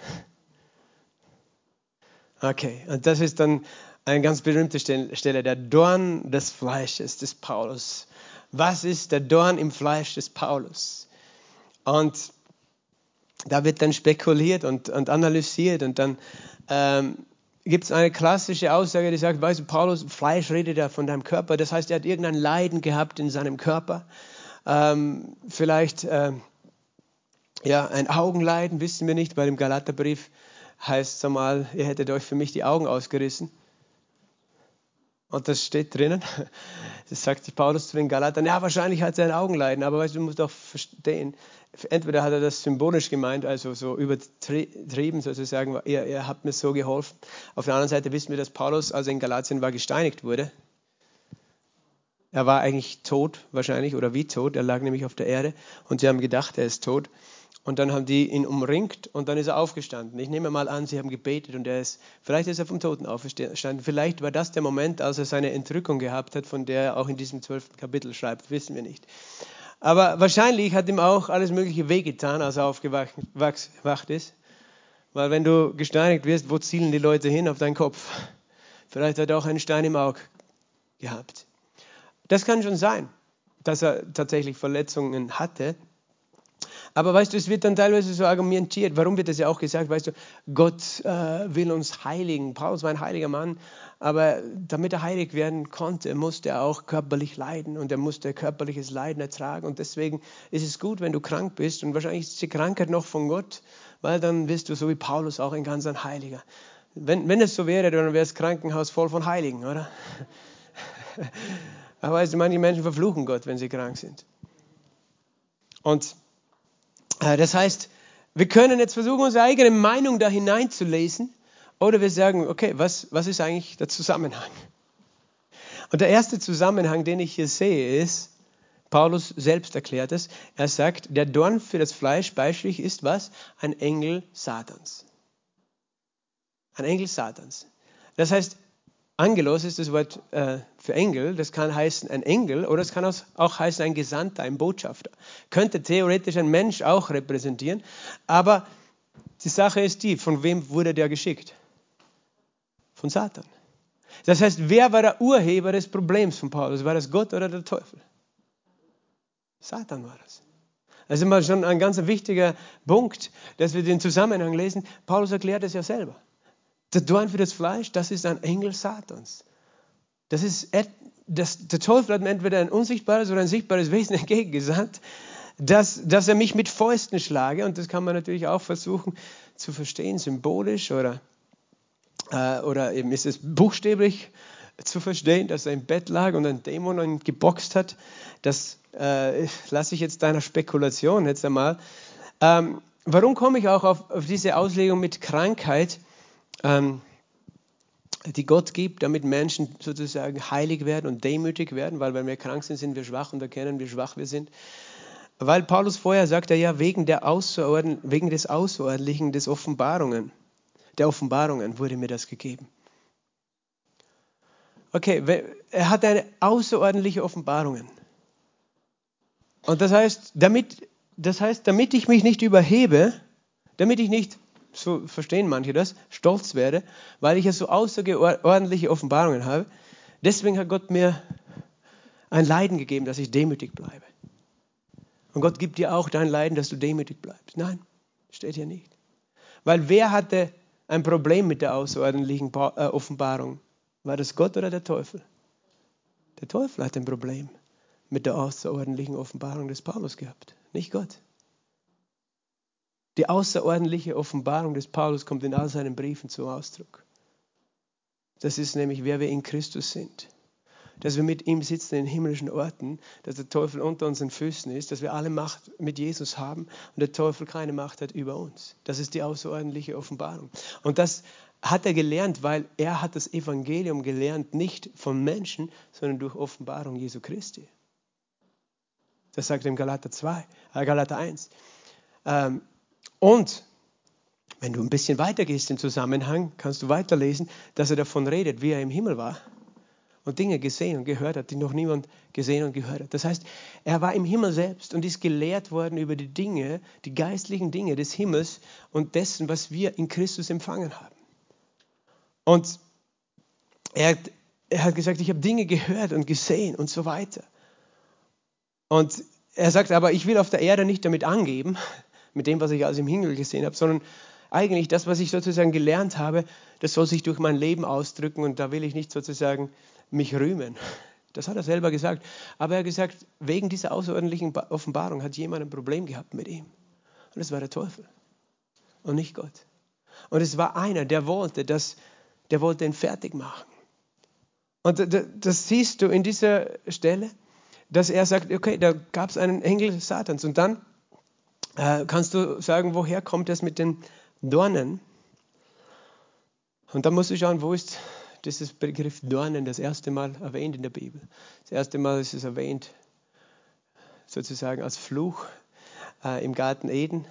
Okay, und das ist dann eine ganz berühmte Stelle, der Dorn des Fleisches des Paulus. Was ist der Dorn im Fleisch des Paulus? Und da wird dann spekuliert und, und analysiert und dann ähm, gibt es eine klassische Aussage, die sagt, weißt du, Paulus, Fleisch redet ja von deinem Körper. Das heißt, er hat irgendein Leiden gehabt in seinem Körper. Ähm, vielleicht äh, ja, ein Augenleiden, wissen wir nicht. Bei dem Galaterbrief heißt es einmal, ihr hättet euch für mich die Augen ausgerissen. Und das steht drinnen. Das sagt Paulus zu den Galatern. Ja, wahrscheinlich hat er ein Augenleiden, aber weißt du, du musst doch verstehen, entweder hat er das symbolisch gemeint, also so übertrieben sozusagen, er, er hat mir so geholfen. Auf der anderen Seite wissen wir, dass Paulus, als er in Galatien war, gesteinigt wurde. Er war eigentlich tot, wahrscheinlich, oder wie tot. Er lag nämlich auf der Erde und sie haben gedacht, er ist tot. Und dann haben die ihn umringt und dann ist er aufgestanden. Ich nehme mal an, sie haben gebetet und er ist, vielleicht ist er vom Toten aufgestanden. Vielleicht war das der Moment, als er seine Entrückung gehabt hat, von der er auch in diesem zwölften Kapitel schreibt. Wissen wir nicht. Aber wahrscheinlich hat ihm auch alles Mögliche wehgetan, als er aufgewacht ist. Weil wenn du gesteinigt wirst, wo zielen die Leute hin? Auf deinen Kopf. Vielleicht hat er auch einen Stein im Auge gehabt. Das kann schon sein, dass er tatsächlich Verletzungen hatte. Aber weißt du, es wird dann teilweise so argumentiert, warum wird das ja auch gesagt, weißt du, Gott äh, will uns heiligen. Paulus war ein heiliger Mann, aber damit er heilig werden konnte, musste er auch körperlich leiden und er musste körperliches Leiden ertragen. Und deswegen ist es gut, wenn du krank bist und wahrscheinlich ist die Krankheit noch von Gott, weil dann wirst du so wie Paulus auch ein ganz ein Heiliger. Wenn, wenn es so wäre, dann wäre das Krankenhaus voll von Heiligen, oder? Aber weißt du, manche Menschen verfluchen Gott, wenn sie krank sind. Und das heißt, wir können jetzt versuchen, unsere eigene Meinung da hineinzulesen oder wir sagen, okay, was, was ist eigentlich der Zusammenhang? Und der erste Zusammenhang, den ich hier sehe, ist, Paulus selbst erklärt es, er sagt, der Dorn für das Fleisch beispiellich ist was? Ein Engel Satans. Ein Engel Satans. Das heißt, Angelos ist das Wort äh, für Engel. Das kann heißen ein Engel oder es kann auch heißen ein Gesandter, ein Botschafter. Könnte theoretisch ein Mensch auch repräsentieren. Aber die Sache ist die, von wem wurde der geschickt? Von Satan. Das heißt, wer war der Urheber des Problems von Paulus? War das Gott oder der Teufel? Satan war das. Das ist immer schon ein ganz wichtiger Punkt, dass wir den Zusammenhang lesen. Paulus erklärt es ja selber. Der Dorn für das Fleisch, das ist ein Engel Satans. Das ist, das, der Teufel hat mir entweder ein unsichtbares oder ein sichtbares Wesen entgegengesandt, dass, dass er mich mit Fäusten schlage. Und das kann man natürlich auch versuchen zu verstehen, symbolisch oder, äh, oder eben ist es buchstäblich zu verstehen, dass er im Bett lag und ein Dämon ihn geboxt hat. Das äh, lasse ich jetzt deiner Spekulation jetzt einmal. Ähm, warum komme ich auch auf, auf diese Auslegung mit Krankheit? Ähm, die Gott gibt, damit Menschen sozusagen heilig werden und demütig werden, weil wenn wir krank sind, sind wir schwach und erkennen, wie schwach wir sind. Weil Paulus vorher sagte, ja, wegen, der Außerordn wegen des Außerordentlichen des Offenbarungen, der Offenbarungen wurde mir das gegeben. Okay, er hat eine außerordentliche Offenbarungen. Und das heißt, damit, das heißt, damit ich mich nicht überhebe, damit ich nicht so verstehen manche das, stolz werde, weil ich ja so außerordentliche Offenbarungen habe. Deswegen hat Gott mir ein Leiden gegeben, dass ich demütig bleibe. Und Gott gibt dir auch dein Leiden, dass du demütig bleibst. Nein, steht hier nicht. Weil wer hatte ein Problem mit der außerordentlichen äh, Offenbarung? War das Gott oder der Teufel? Der Teufel hat ein Problem mit der außerordentlichen Offenbarung des Paulus gehabt, nicht Gott. Die außerordentliche Offenbarung des Paulus kommt in all seinen Briefen zum Ausdruck. Das ist nämlich, wer wir in Christus sind. Dass wir mit ihm sitzen in himmlischen Orten, dass der Teufel unter unseren Füßen ist, dass wir alle Macht mit Jesus haben und der Teufel keine Macht hat über uns. Das ist die außerordentliche Offenbarung. Und das hat er gelernt, weil er hat das Evangelium gelernt, nicht von Menschen, sondern durch Offenbarung Jesu Christi. Das sagt er im Galater 2, äh Galater 1. Ähm, und wenn du ein bisschen weiter gehst im Zusammenhang, kannst du weiterlesen, dass er davon redet, wie er im Himmel war und Dinge gesehen und gehört hat, die noch niemand gesehen und gehört hat. Das heißt, er war im Himmel selbst und ist gelehrt worden über die Dinge, die geistlichen Dinge des Himmels und dessen, was wir in Christus empfangen haben. Und er, er hat gesagt, ich habe Dinge gehört und gesehen und so weiter. Und er sagt aber, ich will auf der Erde nicht damit angeben, mit dem, was ich alles im Himmel gesehen habe, sondern eigentlich das, was ich sozusagen gelernt habe, das soll sich durch mein Leben ausdrücken und da will ich nicht sozusagen mich rühmen. Das hat er selber gesagt. Aber er hat gesagt, wegen dieser außerordentlichen Offenbarung hat jemand ein Problem gehabt mit ihm. Und das war der Teufel und nicht Gott. Und es war einer, der wollte, dass, der wollte ihn fertig machen. Und das siehst du in dieser Stelle, dass er sagt, okay, da gab es einen Engel Satans. Und dann äh, kannst du sagen, woher kommt das mit den Dornen. Und da musst du schauen, wo ist dieses Begriff Dornen das erste Mal erwähnt in der Bibel. Das erste Mal ist es erwähnt sozusagen als Fluch äh, im Garten Eden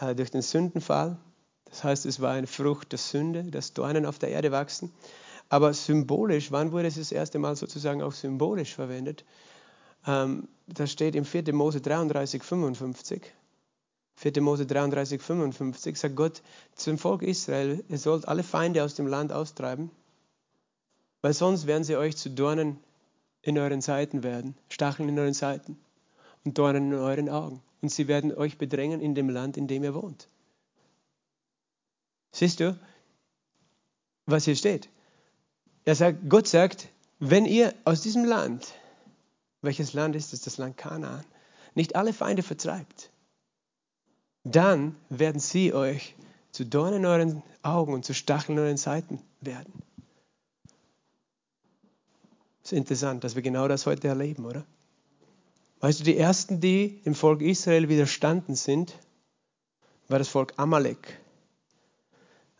äh, durch den Sündenfall. Das heißt, es war eine Frucht der Sünde, dass Dornen auf der Erde wachsen. Aber symbolisch, wann wurde es das erste Mal sozusagen auch symbolisch verwendet? Ähm, das steht im 4. Mose 33, 55. 4. Mose 33, 55 sagt Gott zum Volk Israel, ihr sollt alle Feinde aus dem Land austreiben, weil sonst werden sie euch zu Dornen in euren Seiten werden, Stacheln in euren Seiten und Dornen in euren Augen. Und sie werden euch bedrängen in dem Land, in dem ihr wohnt. Siehst du, was hier steht? Er sagt, Gott sagt, wenn ihr aus diesem Land, welches Land ist es, das Land Kanaan, nicht alle Feinde vertreibt, dann werden sie euch zu Dornen in euren Augen und zu Stacheln in euren Seiten werden. Es ist interessant, dass wir genau das heute erleben, oder? Weißt du, die ersten, die dem Volk Israel widerstanden sind, war das Volk Amalek.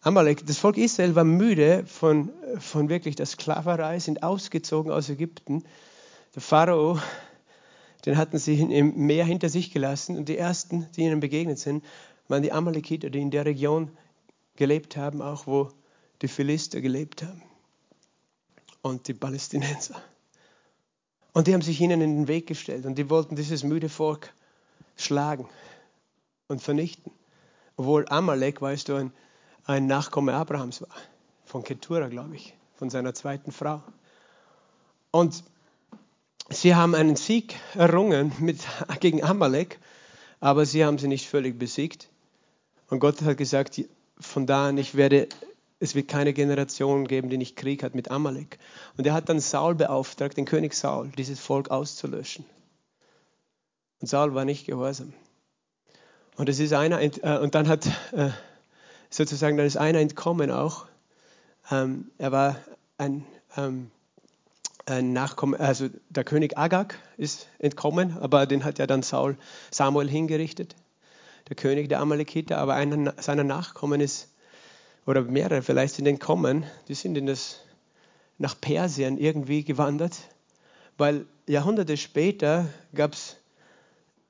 Amalek, das Volk Israel war müde von, von wirklich der Sklaverei, sind ausgezogen aus Ägypten. Der Pharao den hatten sie im Meer hinter sich gelassen und die ersten, die ihnen begegnet sind, waren die Amalekiter, die in der Region gelebt haben, auch wo die Philister gelebt haben und die Palästinenser. Und die haben sich ihnen in den Weg gestellt und die wollten dieses müde Volk schlagen und vernichten. Obwohl Amalek, weißt du, ein, ein Nachkomme Abrahams war, von Ketura, glaube ich, von seiner zweiten Frau. Und Sie haben einen Sieg errungen mit, gegen Amalek, aber sie haben sie nicht völlig besiegt. Und Gott hat gesagt, von da an, ich werde, es wird keine Generation geben, die nicht Krieg hat mit Amalek. Und er hat dann Saul beauftragt, den König Saul, dieses Volk auszulöschen. Und Saul war nicht gehorsam. Und es ist einer, äh, und dann hat äh, sozusagen, dann ist einer entkommen auch. Ähm, er war ein ähm, Nachkommen, also der König Agag ist entkommen, aber den hat ja dann Saul, Samuel hingerichtet, der König der Amalekiter, aber einer seiner Nachkommen ist, oder mehrere vielleicht sind entkommen, die sind in das, nach Persien irgendwie gewandert, weil Jahrhunderte später gab es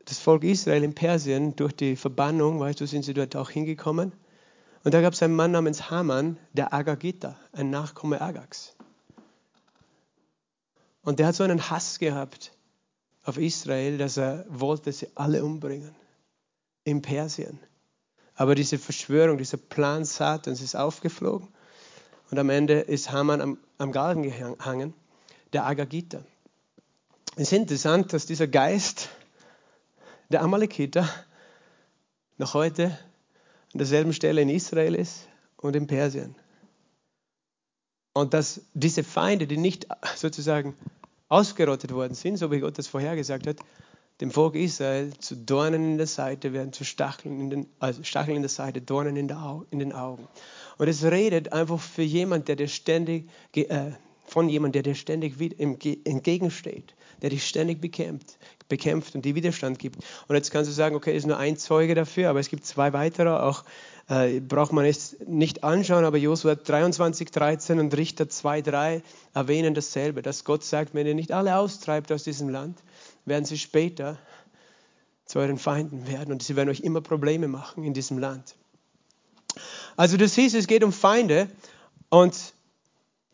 das Volk Israel in Persien durch die Verbannung, weißt du, sind sie dort auch hingekommen. Und da gab es einen Mann namens Haman, der Agagita, ein Nachkomme Agags. Und der hat so einen Hass gehabt auf Israel, dass er wollte sie alle umbringen. In Persien. Aber diese Verschwörung, dieser Plan Satans ist aufgeflogen. Und am Ende ist Haman am, am Galgen gehangen, der Agagita. Es ist interessant, dass dieser Geist der Amalekiter noch heute an derselben Stelle in Israel ist und in Persien. Und dass diese Feinde, die nicht sozusagen ausgerottet worden sind, so wie Gott das vorhergesagt hat, dem Volk Israel zu Dornen in der Seite werden, zu Stacheln in, den, also Stacheln in der Seite, Dornen in, der, in den Augen. Und es redet einfach für jemanden, der dir ständig, äh, von jemandem, der dir ständig entgegensteht, der dich ständig bekämpft, bekämpft und dir Widerstand gibt. Und jetzt kannst du sagen, okay, ist nur ein Zeuge dafür, aber es gibt zwei weitere, auch äh, braucht man es nicht anschauen, aber Josua 23, 13 und Richter 2, 3 erwähnen dasselbe, dass Gott sagt, wenn ihr nicht alle austreibt aus diesem Land, werden sie später zu euren Feinden werden und sie werden euch immer Probleme machen in diesem Land. Also du siehst, es geht um Feinde und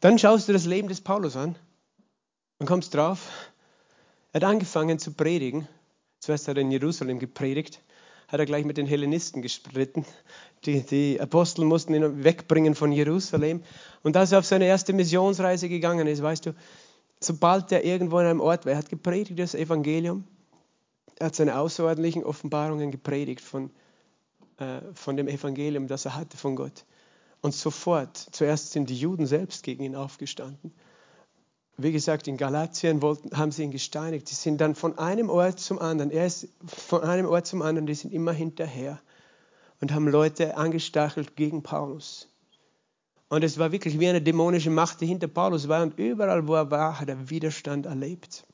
dann schaust du das Leben des Paulus an und kommst drauf, er hat angefangen zu predigen. Zuerst hat er in Jerusalem gepredigt, hat er gleich mit den Hellenisten gestritten. Die, die Apostel mussten ihn wegbringen von Jerusalem. Und als er auf seine erste Missionsreise gegangen ist, weißt du, sobald er irgendwo in einem Ort war, er hat gepredigt das Evangelium, er hat seine außerordentlichen Offenbarungen gepredigt von, äh, von dem Evangelium, das er hatte von Gott. Und sofort, zuerst sind die Juden selbst gegen ihn aufgestanden. Wie gesagt, in Galatien wollten, haben sie ihn gesteinigt. Die sind dann von einem Ort zum anderen, er ist von einem Ort zum anderen, die sind immer hinterher und haben Leute angestachelt gegen Paulus. Und es war wirklich wie eine dämonische Macht, die hinter Paulus war. Und überall, wo er war, hat er Widerstand erlebt.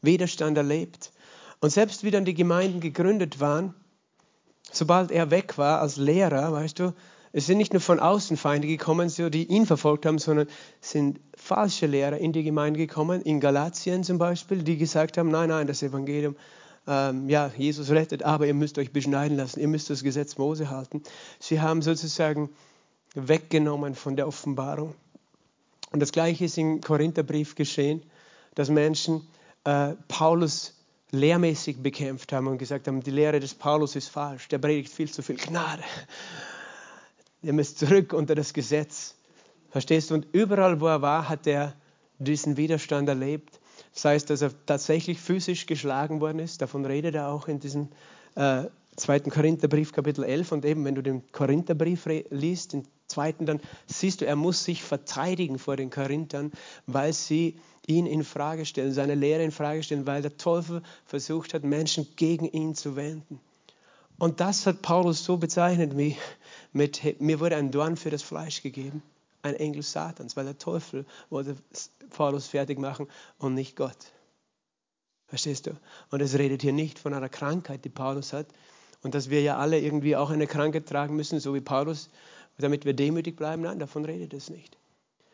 Widerstand erlebt. Und selbst wie dann die Gemeinden gegründet waren, sobald er weg war als Lehrer, weißt du, es sind nicht nur von außen Feinde gekommen, die ihn verfolgt haben, sondern sind falsche Lehrer in die Gemeinde gekommen, in Galatien zum Beispiel, die gesagt haben, nein, nein, das Evangelium, ähm, ja, Jesus rettet, aber ihr müsst euch beschneiden lassen, ihr müsst das Gesetz Mose halten. Sie haben sozusagen weggenommen von der Offenbarung. Und das Gleiche ist im Korintherbrief geschehen, dass Menschen äh, Paulus lehrmäßig bekämpft haben und gesagt haben, die Lehre des Paulus ist falsch, der predigt viel zu viel Gnade. Ihr müsst zurück unter das Gesetz. Verstehst du? Und überall, wo er war, hat er diesen Widerstand erlebt. Das heißt, dass er tatsächlich physisch geschlagen worden ist. Davon redet er auch in diesem äh, 2. Korintherbrief, Kapitel 11. Und eben, wenn du den Korintherbrief liest, den zweiten, dann siehst du, er muss sich verteidigen vor den Korinthern, weil sie ihn in Frage stellen, seine Lehre in Frage stellen, weil der Teufel versucht hat, Menschen gegen ihn zu wenden. Und das hat Paulus so bezeichnet wie mit, mir wurde ein Dorn für das Fleisch gegeben, ein Engel Satans, weil der Teufel wollte Paulus fertig machen und nicht Gott. Verstehst du? Und es redet hier nicht von einer Krankheit, die Paulus hat und dass wir ja alle irgendwie auch eine Krankheit tragen müssen, so wie Paulus, damit wir demütig bleiben. Nein, davon redet es nicht.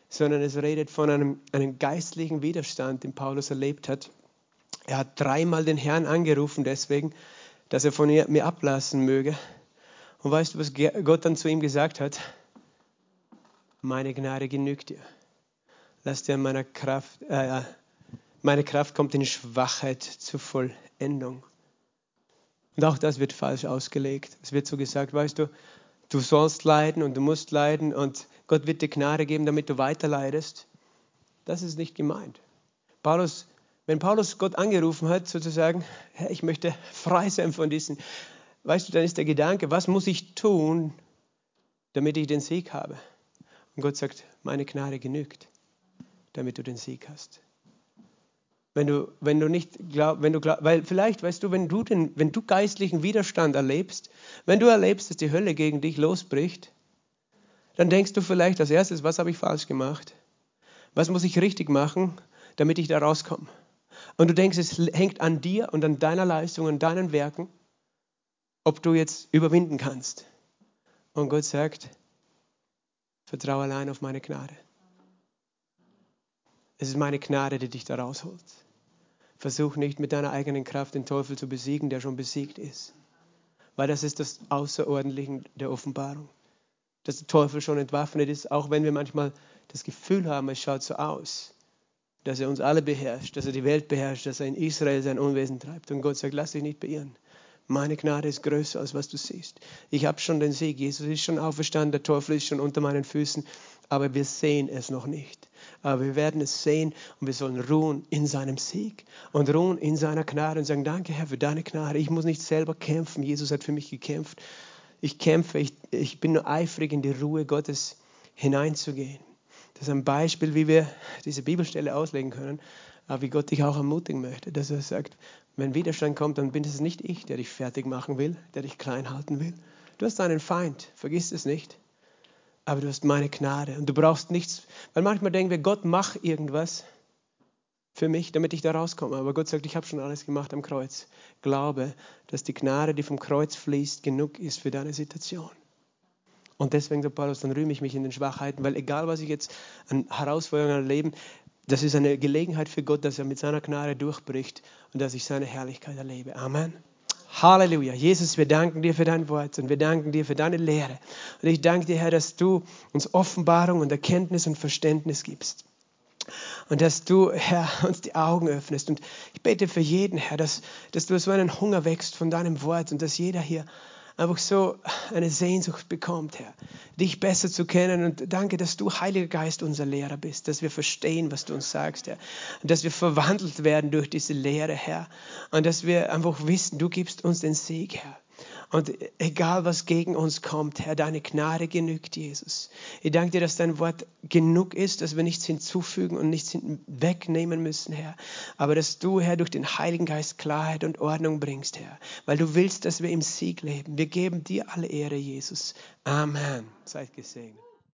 Sondern es redet von einem, einem geistlichen Widerstand, den Paulus erlebt hat. Er hat dreimal den Herrn angerufen, deswegen, dass er von mir ablassen möge. Und weißt du, was Gott dann zu ihm gesagt hat? Meine Gnade genügt dir. Lass dir meine Kraft, äh, meine Kraft kommt in Schwachheit zur Vollendung. Und auch das wird falsch ausgelegt. Es wird so gesagt, weißt du, du sollst leiden und du musst leiden und Gott wird dir Gnade geben, damit du weiter leidest. Das ist nicht gemeint. Paulus wenn Paulus Gott angerufen hat, sozusagen, Herr, ich möchte frei sein von diesen, weißt du, dann ist der Gedanke, was muss ich tun, damit ich den Sieg habe? Und Gott sagt, meine Gnade genügt, damit du den Sieg hast. Wenn du, wenn du nicht glaubst, wenn du glaub, weil vielleicht, weißt du, wenn du, den, wenn du geistlichen Widerstand erlebst, wenn du erlebst, dass die Hölle gegen dich losbricht, dann denkst du vielleicht als erstes, was habe ich falsch gemacht? Was muss ich richtig machen, damit ich da rauskomme? Und du denkst, es hängt an dir und an deiner Leistung und deinen Werken, ob du jetzt überwinden kannst. Und Gott sagt, vertraue allein auf meine Gnade. Es ist meine Gnade, die dich da rausholt. Versuch nicht mit deiner eigenen Kraft den Teufel zu besiegen, der schon besiegt ist. Weil das ist das Außerordentliche der Offenbarung. Dass der Teufel schon entwaffnet ist, auch wenn wir manchmal das Gefühl haben, es schaut so aus dass er uns alle beherrscht, dass er die Welt beherrscht, dass er in Israel sein Unwesen treibt. Und Gott sagt, lass dich nicht beirren. Meine Gnade ist größer, als was du siehst. Ich habe schon den Sieg. Jesus ist schon auferstanden, der Teufel ist schon unter meinen Füßen, aber wir sehen es noch nicht. Aber wir werden es sehen und wir sollen ruhen in seinem Sieg und ruhen in seiner Gnade und sagen, danke Herr für deine Gnade. Ich muss nicht selber kämpfen. Jesus hat für mich gekämpft. Ich kämpfe, ich, ich bin nur eifrig in die Ruhe Gottes hineinzugehen. Das ist ein Beispiel, wie wir diese Bibelstelle auslegen können, aber wie Gott dich auch ermutigen möchte, dass er sagt, wenn Widerstand kommt, dann bin es nicht ich, der dich fertig machen will, der dich klein halten will. Du hast einen Feind, vergiss es nicht. Aber du hast meine Gnade und du brauchst nichts, weil manchmal denken wir, Gott mach irgendwas für mich, damit ich da rauskomme. Aber Gott sagt, ich habe schon alles gemacht am Kreuz. Glaube, dass die Gnade, die vom Kreuz fließt, genug ist für deine Situation. Und deswegen, sagt Paulus, dann rühme ich mich in den Schwachheiten, weil egal, was ich jetzt an Herausforderungen erlebe, das ist eine Gelegenheit für Gott, dass er mit seiner Gnade durchbricht und dass ich seine Herrlichkeit erlebe. Amen. Halleluja. Jesus, wir danken dir für dein Wort und wir danken dir für deine Lehre. Und ich danke dir, Herr, dass du uns Offenbarung und Erkenntnis und Verständnis gibst. Und dass du, Herr, uns die Augen öffnest. Und ich bete für jeden, Herr, dass, dass du so einen Hunger wächst von deinem Wort und dass jeder hier einfach so eine Sehnsucht bekommt, Herr, dich besser zu kennen. Und danke, dass du, Heiliger Geist, unser Lehrer bist, dass wir verstehen, was du uns sagst, Herr. Und dass wir verwandelt werden durch diese Lehre, Herr. Und dass wir einfach wissen, du gibst uns den Sieg, Herr. Und egal was gegen uns kommt, Herr, deine Gnade genügt, Jesus. Ich danke dir, dass dein Wort genug ist, dass wir nichts hinzufügen und nichts wegnehmen müssen, Herr. Aber dass du, Herr, durch den Heiligen Geist Klarheit und Ordnung bringst, Herr. Weil du willst, dass wir im Sieg leben. Wir geben dir alle Ehre, Jesus. Amen. Seid gesegnet.